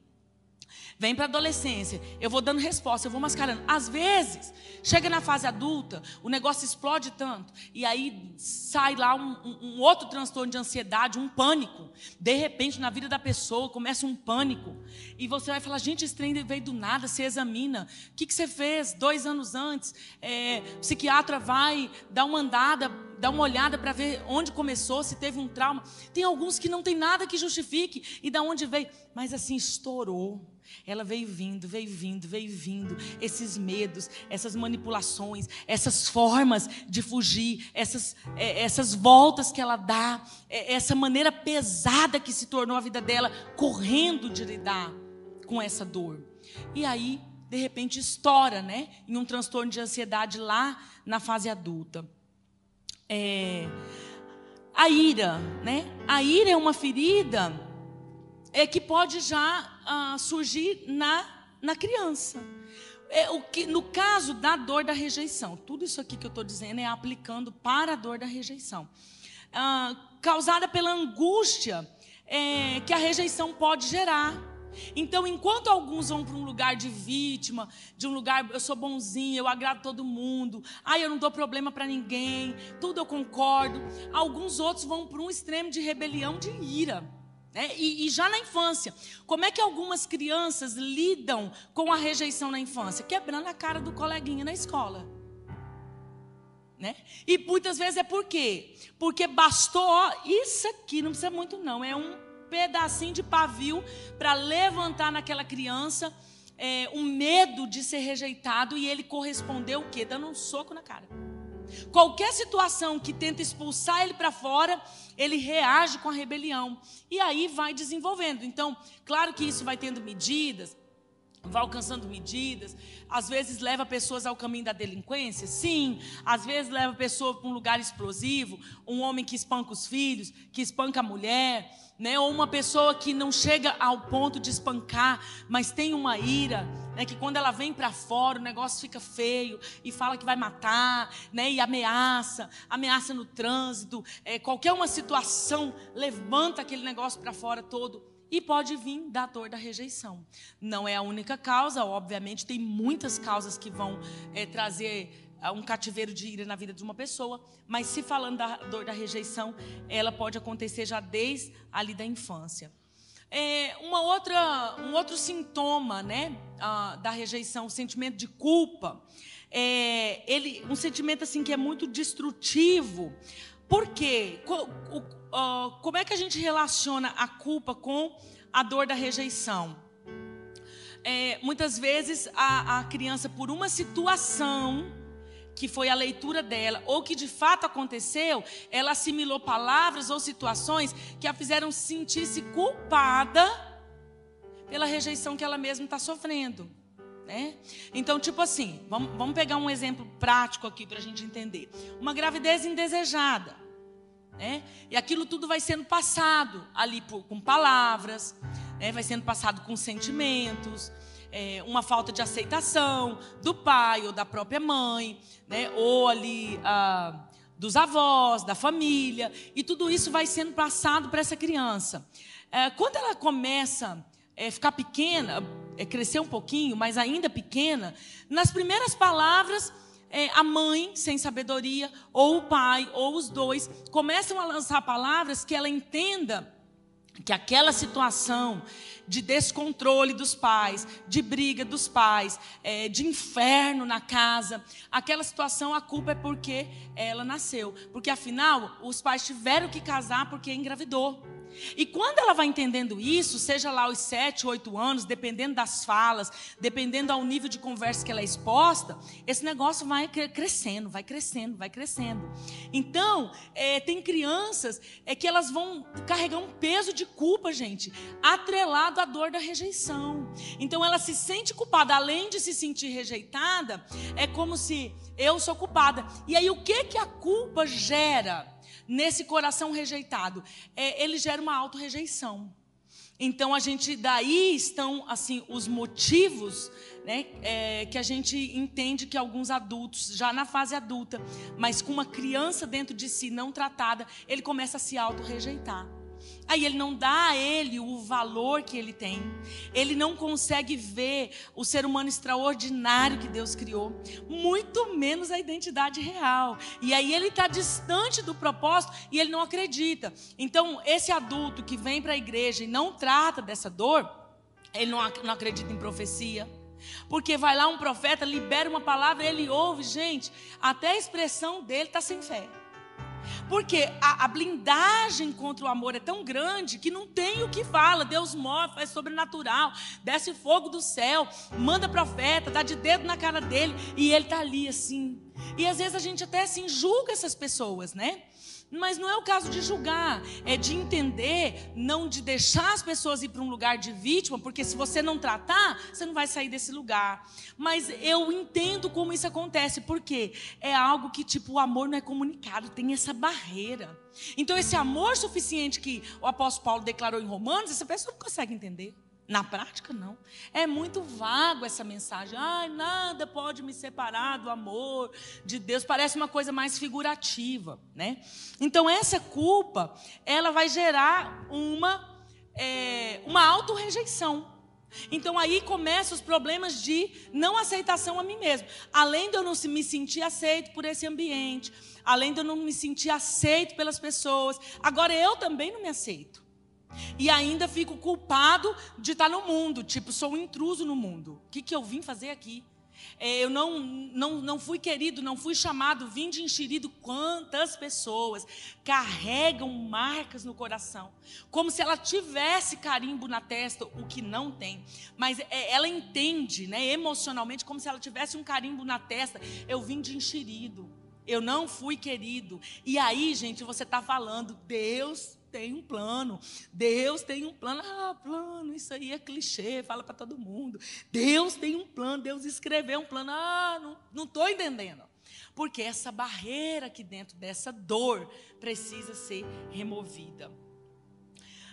Vem para a adolescência, eu vou dando resposta, eu vou mascarando. Às vezes, chega na fase adulta, o negócio explode tanto, e aí sai lá um, um, outro transtorno de ansiedade, um pânico. De repente, na vida da pessoa, começa um pânico. E você vai falar: gente, esse trem veio do nada, você examina. O que, que você fez dois anos antes? É, o psiquiatra vai dar uma andada dá uma olhada para ver onde começou, se teve um trauma. Tem alguns que não tem nada que justifique e da onde veio, mas assim estourou. Ela veio vindo, veio vindo, veio vindo. Esses medos, essas manipulações, essas formas de fugir, essas, é, essas voltas que ela dá, é, essa maneira pesada que se tornou a vida dela, correndo de lidar com essa dor. E aí, de repente, estoura, né? Em um transtorno de ansiedade lá na fase adulta é, a ira, né? A ira é uma ferida é que pode já ah, surgir na, na criança. É, o que, no caso da dor da rejeição, tudo isso aqui que eu estou dizendo é aplicando para a dor da rejeição, ah, causada pela angústia é, que a rejeição pode gerar. Então, enquanto alguns vão para um lugar de vítima, de um lugar, eu sou bonzinho, eu agrado todo mundo, ai, eu não dou problema para ninguém, tudo eu concordo. Alguns outros vão para um extremo de rebelião, de ira. Né? E, e, já na infância, como é que algumas crianças lidam com a rejeição na infância? Quebrando a cara do coleguinha na escola. Né? E muitas vezes é por quê? Porque bastou, ó, isso aqui não precisa muito não, é um pedacinho de pavio para levantar naquela criança é, um medo de ser rejeitado e ele correspondeu o quê? Dando um soco na cara. Qualquer situação que tenta expulsar ele para fora, ele reage com a rebelião. E aí vai desenvolvendo. Então, claro que isso vai tendo medidas, vai alcançando medidas, às vezes leva pessoas ao caminho da delinquência, sim, às vezes leva pessoa para um lugar explosivo, um homem que espanca os filhos, que espanca a mulher, né? Ou uma pessoa que não chega ao ponto de espancar, mas tem uma ira, né? Que quando ela vem para fora o negócio fica feio e fala que vai matar, né? E ameaça, ameaça no trânsito, é, qualquer uma situação levanta aquele negócio para fora todo e pode vir da dor da rejeição. Não é a única causa, obviamente, tem muitas causas que vão é, trazer um cativeiro de ira na vida de uma pessoa, mas se falando da dor da rejeição, ela pode acontecer já desde ali da infância. É, uma outra, um outro sintoma, né, da rejeição, o sentimento de culpa, é, ele, um sentimento assim que é muito destrutivo. Por quê? Como é que a gente relaciona a culpa com a dor da rejeição? É, muitas vezes a, a criança, por uma situação que foi a leitura dela, ou que de fato aconteceu, ela assimilou palavras ou situações que a fizeram sentir-se culpada pela rejeição que ela mesma está sofrendo. Né? Então, tipo assim, vamos, vamos pegar um exemplo prático aqui para a gente entender. Uma gravidez indesejada. Né? E aquilo tudo vai sendo passado ali por, com palavras, né? vai sendo passado com sentimentos é, uma falta de aceitação do pai ou da própria mãe, né? ou ali ah, dos avós, da família, e tudo isso vai sendo passado para essa criança. É, quando ela começa a é, ficar pequena, é, crescer um pouquinho, mas ainda pequena, nas primeiras palavras é, a mãe, sem sabedoria, ou o pai, ou os dois, começam a lançar palavras que ela entenda que aquela situação de descontrole dos pais, de briga dos pais, é, de inferno na casa, aquela situação, a culpa é porque ela nasceu. Porque afinal, os pais tiveram que casar porque engravidou. E quando ela vai entendendo isso, seja lá os sete, oito anos, dependendo das falas, dependendo ao nível de conversa que ela é exposta, esse negócio vai crescendo, vai crescendo, vai crescendo. Então, é, tem crianças é que elas vão carregar um peso de culpa, gente, atrelado à dor da rejeição. Então, ela se sente culpada, além de se sentir rejeitada, é como se eu sou culpada. E aí, o que que a culpa gera? Nesse coração rejeitado? É, ele gera uma auto-rejeição. Então a gente daí estão assim os motivos, né, é, que a gente entende que alguns adultos já na fase adulta, mas com uma criança dentro de si não tratada, ele começa a se auto rejeitar. Aí ele não dá a ele o valor que ele tem. Ele não consegue ver o ser humano extraordinário que Deus criou, muito menos a identidade real. E aí ele está distante do propósito e ele não acredita. Então, esse adulto que vem para a igreja e não trata dessa dor, ele não, não acredita em profecia. Porque vai lá um profeta, libera uma palavra, ele ouve, gente, até a expressão dele está sem fé. Porque a, a, blindagem contra o amor é tão grande que não tem o que fala. Deus move, faz sobrenatural, desce fogo do céu, manda profeta, dá de dedo na cara dele e ele está ali assim. E às vezes a gente até assim julga essas pessoas, né? Mas não é o caso de julgar, é de entender, não de deixar as pessoas ir para um lugar de vítima, porque se você não tratar, você não vai sair desse lugar. Mas eu entendo como isso acontece, porque é algo que, tipo, o amor não é comunicado, tem essa barreira. Então, esse amor suficiente que o apóstolo Paulo declarou em Romanos, essa pessoa não consegue entender. Na prática, não. É muito vago essa mensagem. Ai, nada pode me separar do amor de Deus. Parece uma coisa mais figurativa, né? Então, essa culpa, ela vai gerar uma, é, uma auto-rejeição. Então, aí começam os problemas de não aceitação a mim mesmo. Além de eu não me sentir aceito por esse ambiente, além de eu não me sentir aceito pelas pessoas, agora eu também não me aceito. E ainda fico culpado de estar no mundo, tipo, sou um intruso no mundo. O que, que eu vim fazer aqui? É, eu não, não, não fui querido, não fui chamado, vim de enxerido. Quantas pessoas carregam marcas no coração, como se ela tivesse carimbo na testa, o que não tem. Mas é, ela entende, né, emocionalmente, como se ela tivesse um carimbo na testa. Eu vim de enxerido, eu não fui querido. E aí, gente, você está falando, Deus tem um plano. Deus tem um plano. Ah, plano, isso aí é clichê, fala para todo mundo. Deus tem um plano, Deus escreveu um plano. Ah, não estou entendendo. Porque essa barreira aqui dentro dessa dor precisa ser removida.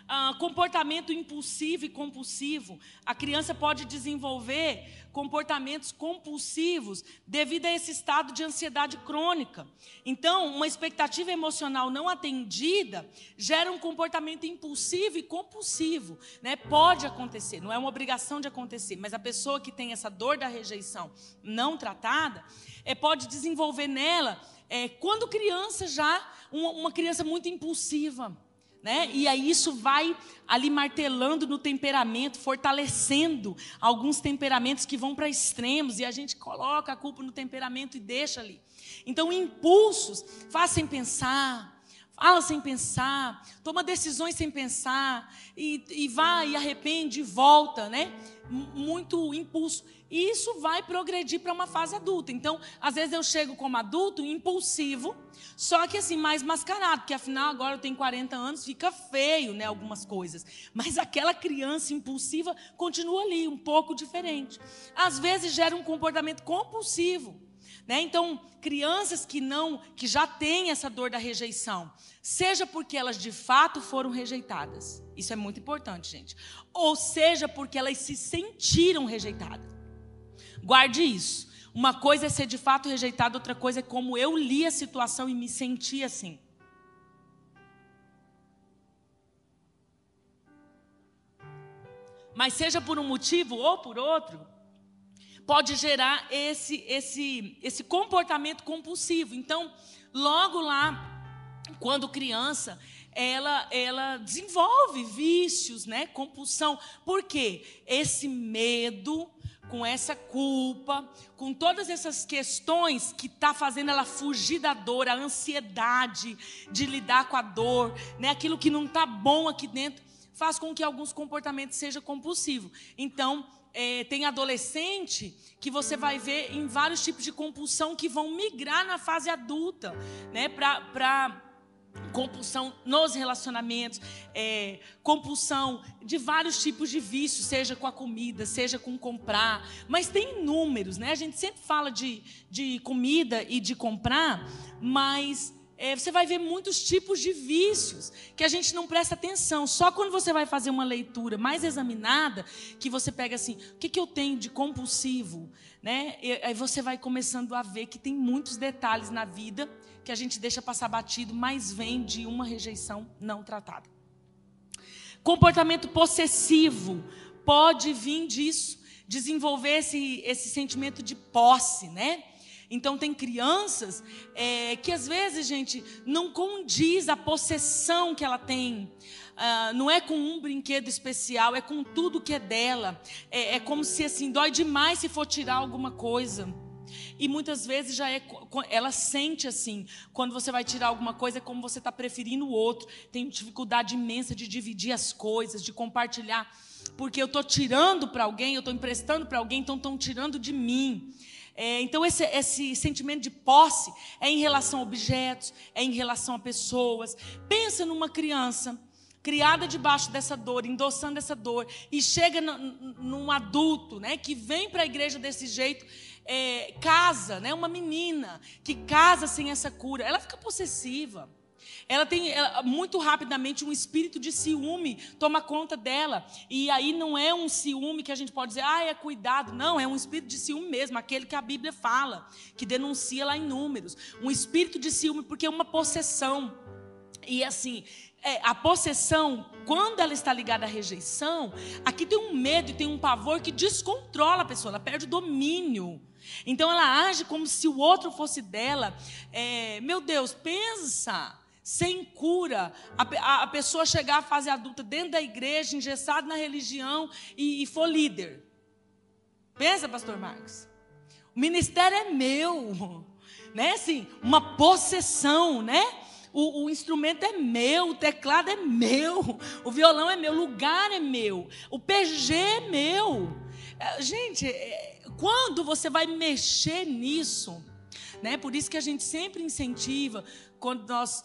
Ah, comportamento impulsivo e compulsivo. A criança pode desenvolver comportamentos compulsivos devido a esse estado de ansiedade crônica. Então, uma expectativa emocional não atendida gera um comportamento impulsivo e compulsivo. Né? Pode acontecer, não é uma obrigação de acontecer, mas a pessoa que tem essa dor da rejeição não tratada é, pode desenvolver nela, é, quando criança já, uma, uma criança muito impulsiva né? E aí isso vai ali martelando no temperamento, fortalecendo alguns temperamentos que vão para extremos e a gente coloca a culpa no temperamento e deixa ali. Então, impulsos, faz sem pensar, fala sem pensar, toma decisões sem pensar e, e vai e arrepende e volta, né? Muito impulso. E isso vai progredir para uma fase adulta. Então, às vezes eu chego como adulto impulsivo, só que assim, mais mascarado, porque afinal agora eu tenho 40 anos, fica feio, né, algumas coisas. Mas aquela criança impulsiva continua ali, um pouco diferente. Às vezes gera um comportamento compulsivo. Né? Então, crianças que não, que já têm essa dor da rejeição, seja porque elas de fato foram rejeitadas, isso é muito importante, gente, ou seja porque elas se sentiram rejeitadas. Guarde isso. Uma coisa é ser de fato rejeitado, outra coisa é como eu li a situação e me senti assim. Mas seja por um motivo ou por outro, pode gerar esse esse esse comportamento compulsivo. Então, logo lá, quando criança, ela, ela desenvolve vícios, né? compulsão. Por quê? Esse medo com essa culpa, com todas essas questões que está fazendo ela fugir da dor, a ansiedade de lidar com a dor, né? aquilo que não está bom aqui dentro, faz com que alguns comportamentos sejam compulsivos. Então, é, tem adolescente que você vai ver em vários tipos de compulsão que vão migrar na fase adulta, né? Para compulsão nos relacionamentos, é, compulsão de vários tipos de vícios, seja com a comida, seja com comprar, mas tem números, né? A gente sempre fala de, de comida e de comprar, mas é, você vai ver muitos tipos de vícios que a gente não presta atenção. Só quando você vai fazer uma leitura mais examinada, que você pega assim, o que, que eu tenho de compulsivo, né? E, aí você vai começando a ver que tem muitos detalhes na vida que a gente deixa passar batido, mas vem de uma rejeição não tratada. Comportamento possessivo pode vir disso, desenvolver esse, esse sentimento de posse, né? Então tem crianças é, que às vezes, gente, não condiz a possessão que ela tem. Uh, não é com um brinquedo especial, é com tudo que é dela. É, é como se assim, dói demais se for tirar alguma coisa. E muitas vezes já é, ela sente assim, quando você vai tirar alguma coisa, é como você está preferindo o outro. Tem dificuldade imensa de dividir as coisas, de compartilhar, porque eu estou tirando para alguém, eu estou emprestando para alguém, então estão tirando de mim. É, então, esse, esse sentimento de posse é em relação a objetos, é em relação a pessoas. Pensa numa criança criada debaixo dessa dor, endossando essa dor, e chega num adulto né, que vem para a igreja desse jeito, é, casa, né, uma menina que casa sem essa cura, ela fica possessiva. Ela tem ela, muito rapidamente um espírito de ciúme toma conta dela. E aí não é um ciúme que a gente pode dizer, ah, é cuidado. Não, é um espírito de ciúme mesmo, aquele que a Bíblia fala, que denuncia lá em Números. Um espírito de ciúme, porque é uma possessão. E assim, é, a possessão, quando ela está ligada à rejeição, aqui tem um medo e tem um pavor que descontrola a pessoa, ela perde o domínio. Então ela age como se o outro fosse dela. É, meu Deus, pensa sem cura, a, a, a, pessoa chegar à fase adulta dentro da igreja, engessado na religião e, e for líder. Pensa, pastor Marcos. O ministério é meu, né? Assim, uma possessão, né? O, o, instrumento é meu, o teclado é meu, o violão é meu, o lugar é meu, o PG é meu. É, gente, é, quando você vai mexer nisso, né? Por isso que a gente sempre incentiva quando nós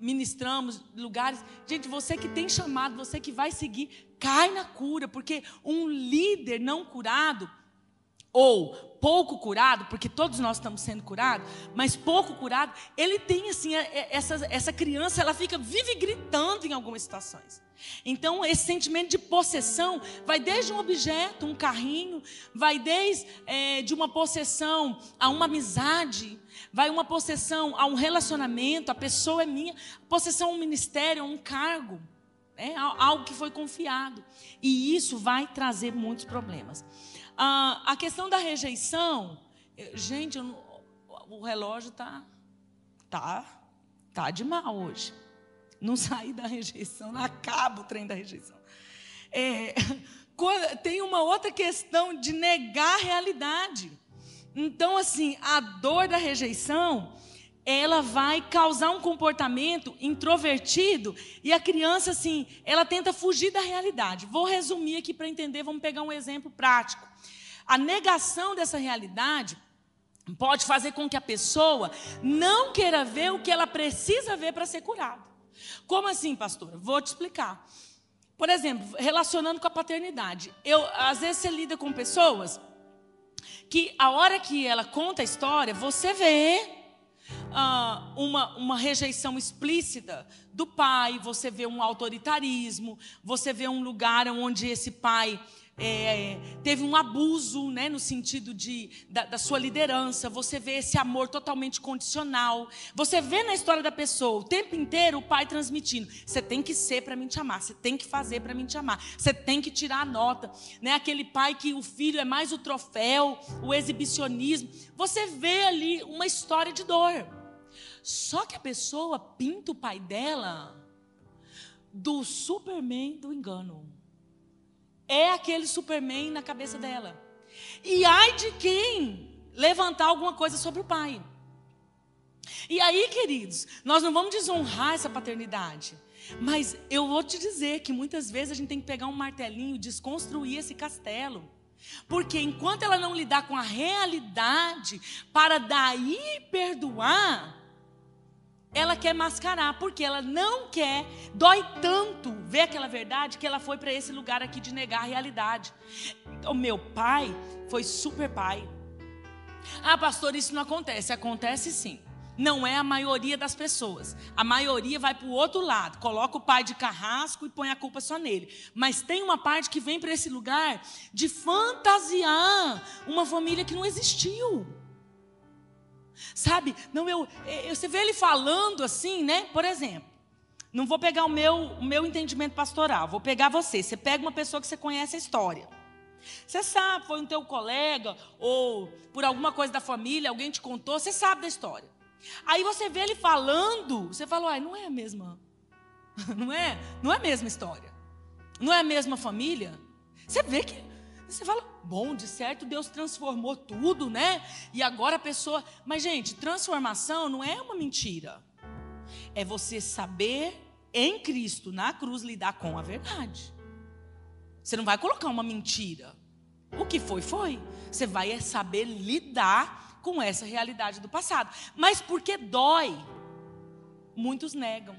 ministramos lugares, gente, você que tem chamado, você que vai seguir, cai na cura, porque um líder não curado ou pouco curado, porque todos nós estamos sendo curados, mas pouco curado, ele tem assim, é, é, essa, essa criança, ela fica, vive gritando em algumas situações. Então, esse sentimento de possessão vai desde um objeto, um carrinho, vai desde é, de uma possessão a uma amizade, vai uma possessão a um relacionamento, a pessoa é minha, possessão a um ministério, a um cargo, é algo que foi confiado. E isso vai trazer muitos problemas. Ah, a questão da rejeição, gente, não, o relógio tá, tá, tá de mal hoje. Não sair da rejeição, não acaba o trem da rejeição. É, tem uma outra questão de negar a realidade. Então, assim, a dor da rejeição, ela vai causar um comportamento introvertido e a criança, assim, ela tenta fugir da realidade. Vou resumir aqui para entender, vamos pegar um exemplo prático. A negação dessa realidade pode fazer com que a pessoa não queira ver o que ela precisa ver para ser curada. Como assim, pastora? Vou te explicar. Por exemplo, relacionando com a paternidade. Eu, às vezes você lida com pessoas que a hora que ela conta a história, você vê ah, uma, uma rejeição explícita do pai, você vê um autoritarismo, você vê um lugar onde esse pai é, teve um abuso, né, no sentido de, da, da, sua liderança. Você vê esse amor totalmente condicional. Você vê na história da pessoa o tempo inteiro o pai transmitindo: você tem que ser para mim te amar, você tem que fazer para mim te amar, você tem que tirar a nota. Né? Aquele pai que o filho é mais o troféu, o exibicionismo. Você vê ali uma história de dor. Só que a pessoa pinta o pai dela do Superman do engano é aquele Superman na cabeça dela. E ai de quem levantar alguma coisa sobre o pai. E aí, queridos, nós não vamos desonrar essa paternidade. Mas eu vou te dizer que muitas vezes a gente tem que pegar um martelinho e desconstruir esse castelo. Porque enquanto ela não lidar com a realidade, para daí perdoar, ela quer mascarar, porque ela não quer, dói tanto ver aquela verdade que ela foi para esse lugar aqui de negar a realidade. O meu pai foi super pai. Ah, pastor, isso não acontece. Acontece sim. Não é a maioria das pessoas. A maioria vai para o outro lado, coloca o pai de carrasco e põe a culpa só nele. Mas tem uma parte que vem para esse lugar de fantasiar uma família que não existiu. Sabe? Não, eu, eu, você vê ele falando assim, né? Por exemplo, não vou pegar o meu, o meu entendimento pastoral, vou pegar você. Você pega uma pessoa que você conhece a história. Você sabe, foi um teu colega, ou por alguma coisa da família, alguém te contou, você sabe da história. Aí você vê ele falando, você fala, uai, não é a mesma. Não é? Não é a mesma história. Não é a mesma família. Você vê que você fala, bom, de certo Deus transformou tudo, né? E agora a pessoa. Mas, gente, transformação não é uma mentira. É você saber em Cristo, na cruz, lidar com a verdade. Você não vai colocar uma mentira. O que foi, foi. Você vai saber lidar com essa realidade do passado. Mas porque dói, muitos negam.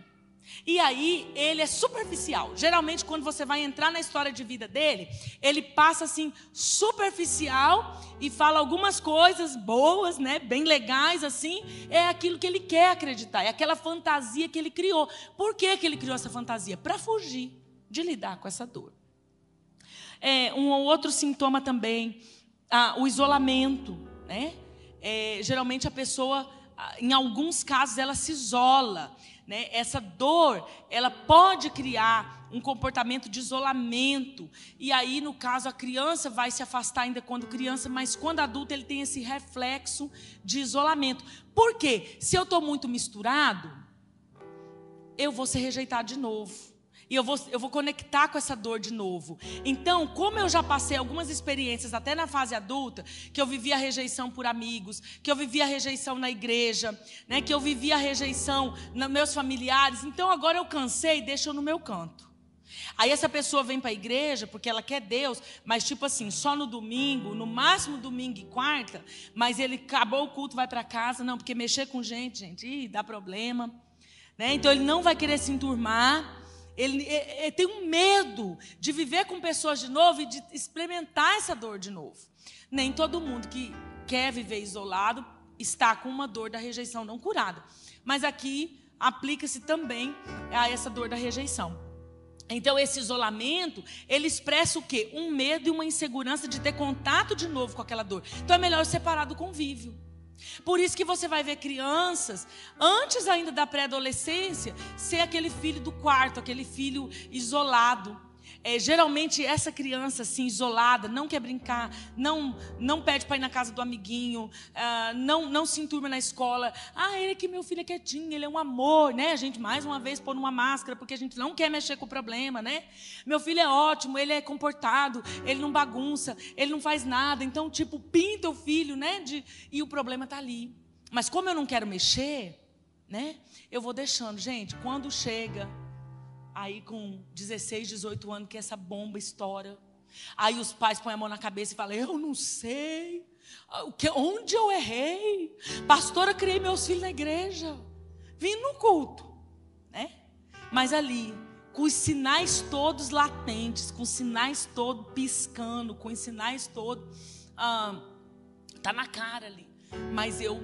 E aí ele é superficial. Geralmente quando você vai entrar na história de vida dele, ele passa assim superficial e fala algumas coisas boas, né, bem legais assim, é aquilo que ele quer acreditar, é aquela fantasia que ele criou. Por que, que ele criou essa fantasia? Para fugir de lidar com essa dor. É, um outro sintoma também, ah, o isolamento, né? É, geralmente a pessoa, em alguns casos, ela se isola. Né? Essa dor, ela pode criar um comportamento de isolamento. E aí, no caso, a criança vai se afastar ainda quando criança, mas quando adulto ele tem esse reflexo de isolamento. Por quê? Se eu estou muito misturado, eu vou ser rejeitado de novo. E eu vou, eu vou conectar com essa dor de novo. Então, como eu já passei algumas experiências, até na fase adulta, que eu vivia rejeição por amigos, que eu vivia rejeição na igreja, né, que eu vivia rejeição nos meus familiares, então agora eu cansei, deixa eu no meu canto. Aí essa pessoa vem para a igreja porque ela quer Deus, mas tipo assim, só no domingo, no máximo domingo e quarta, mas ele acabou o culto, vai para casa, não, porque mexer com gente, gente, ih, dá problema. Né? Então ele não vai querer se enturmar. Ele, ele, ele, tem um medo de viver com pessoas de novo e de experimentar essa dor de novo. Nem todo mundo que quer viver isolado está com uma dor da rejeição não curada. Mas aqui aplica-se também a essa dor da rejeição. Então, esse isolamento, ele expressa o quê? Um medo e uma insegurança de ter contato de novo com aquela dor. Então, é melhor separar do convívio. Por isso que você vai ver crianças, antes ainda da pré-adolescência, ser aquele filho do quarto, aquele filho isolado. É, geralmente essa criança assim isolada não quer brincar, não não pede para ir na casa do amiguinho, uh, não não se enturma na escola. Ah, ele é que meu filho é quietinho, ele é um amor, né? A gente mais uma vez pôr uma máscara porque a gente não quer mexer com o problema, né? Meu filho é ótimo, ele é comportado, ele não bagunça, ele não faz nada. Então tipo pinta o filho, né? De, e o problema está ali. Mas como eu não quero mexer, né? Eu vou deixando, gente. Quando chega Aí com 16, 18 anos que essa bomba estoura. Aí os pais põem a mão na cabeça e falam: Eu não sei. Ah, onde eu errei? Pastora, criei meus filhos na igreja. Vim no culto. Né? Mas ali, com os sinais todos latentes, com os sinais todos piscando, com os sinais todos. Ah, tá na cara ali. Mas eu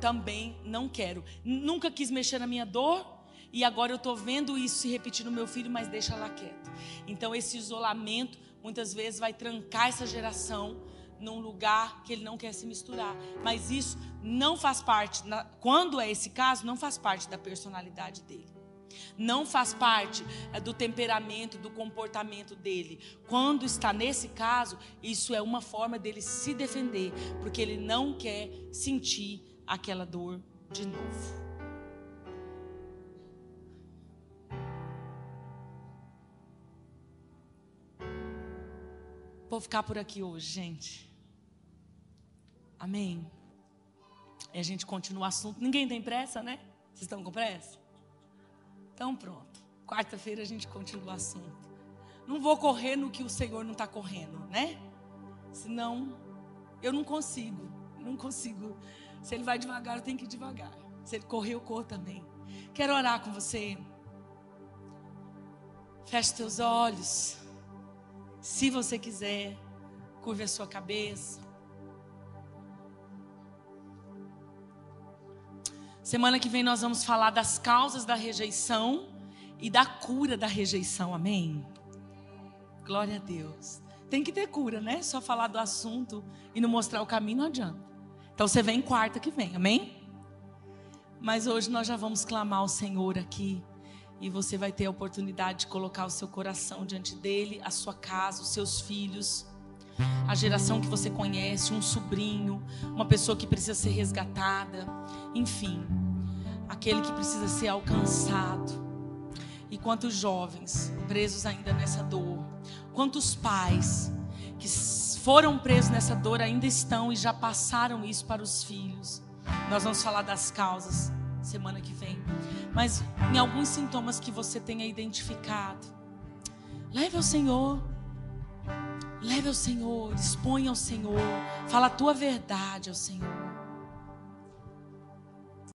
também não quero. Nunca quis mexer na minha dor e agora eu estou vendo isso se repetir no meu filho, mas deixa lá quieto. Então esse isolamento muitas vezes vai trancar essa geração num lugar que ele não quer se misturar. Mas isso não faz parte, quando é esse caso, não faz parte da personalidade dele. Não faz parte é, do temperamento, do comportamento dele. Quando está nesse caso, isso é uma forma dele se defender, porque ele não quer sentir aquela dor de novo. Vou ficar por aqui hoje, gente. Amém. E a gente continua o assunto. Ninguém tem pressa, né? Vocês estão com pressa? Então pronto. Quarta-feira a gente continua o assunto. Não vou correr no que o Senhor não está correndo, né? Senão eu não consigo. Não consigo. Se ele vai devagar, eu tenho que ir devagar. Se ele correr, eu corro também. Quero orar com você. Feche teus olhos. Se você quiser, curve a sua cabeça. Semana que vem nós vamos falar das causas da rejeição e da cura da rejeição. Amém? Glória a Deus. Tem que ter cura, né? Só falar do assunto e não mostrar o caminho não adianta. Então você vem quarta que vem, amém? Mas hoje nós já vamos clamar ao Senhor aqui e você vai ter a oportunidade de colocar o seu coração diante dele, a sua casa, os seus filhos, a geração que você conhece, um sobrinho, uma pessoa que precisa ser resgatada, enfim, aquele que precisa ser alcançado. E quantos jovens presos ainda nessa dor, quantos pais que foram presos nessa dor ainda estão e já passaram isso para os filhos. Nós vamos falar das causas semana que vem. Mas em alguns sintomas que você tenha identificado, leve ao Senhor. Leve ao Senhor, exponha ao Senhor, fala a tua verdade ao Senhor.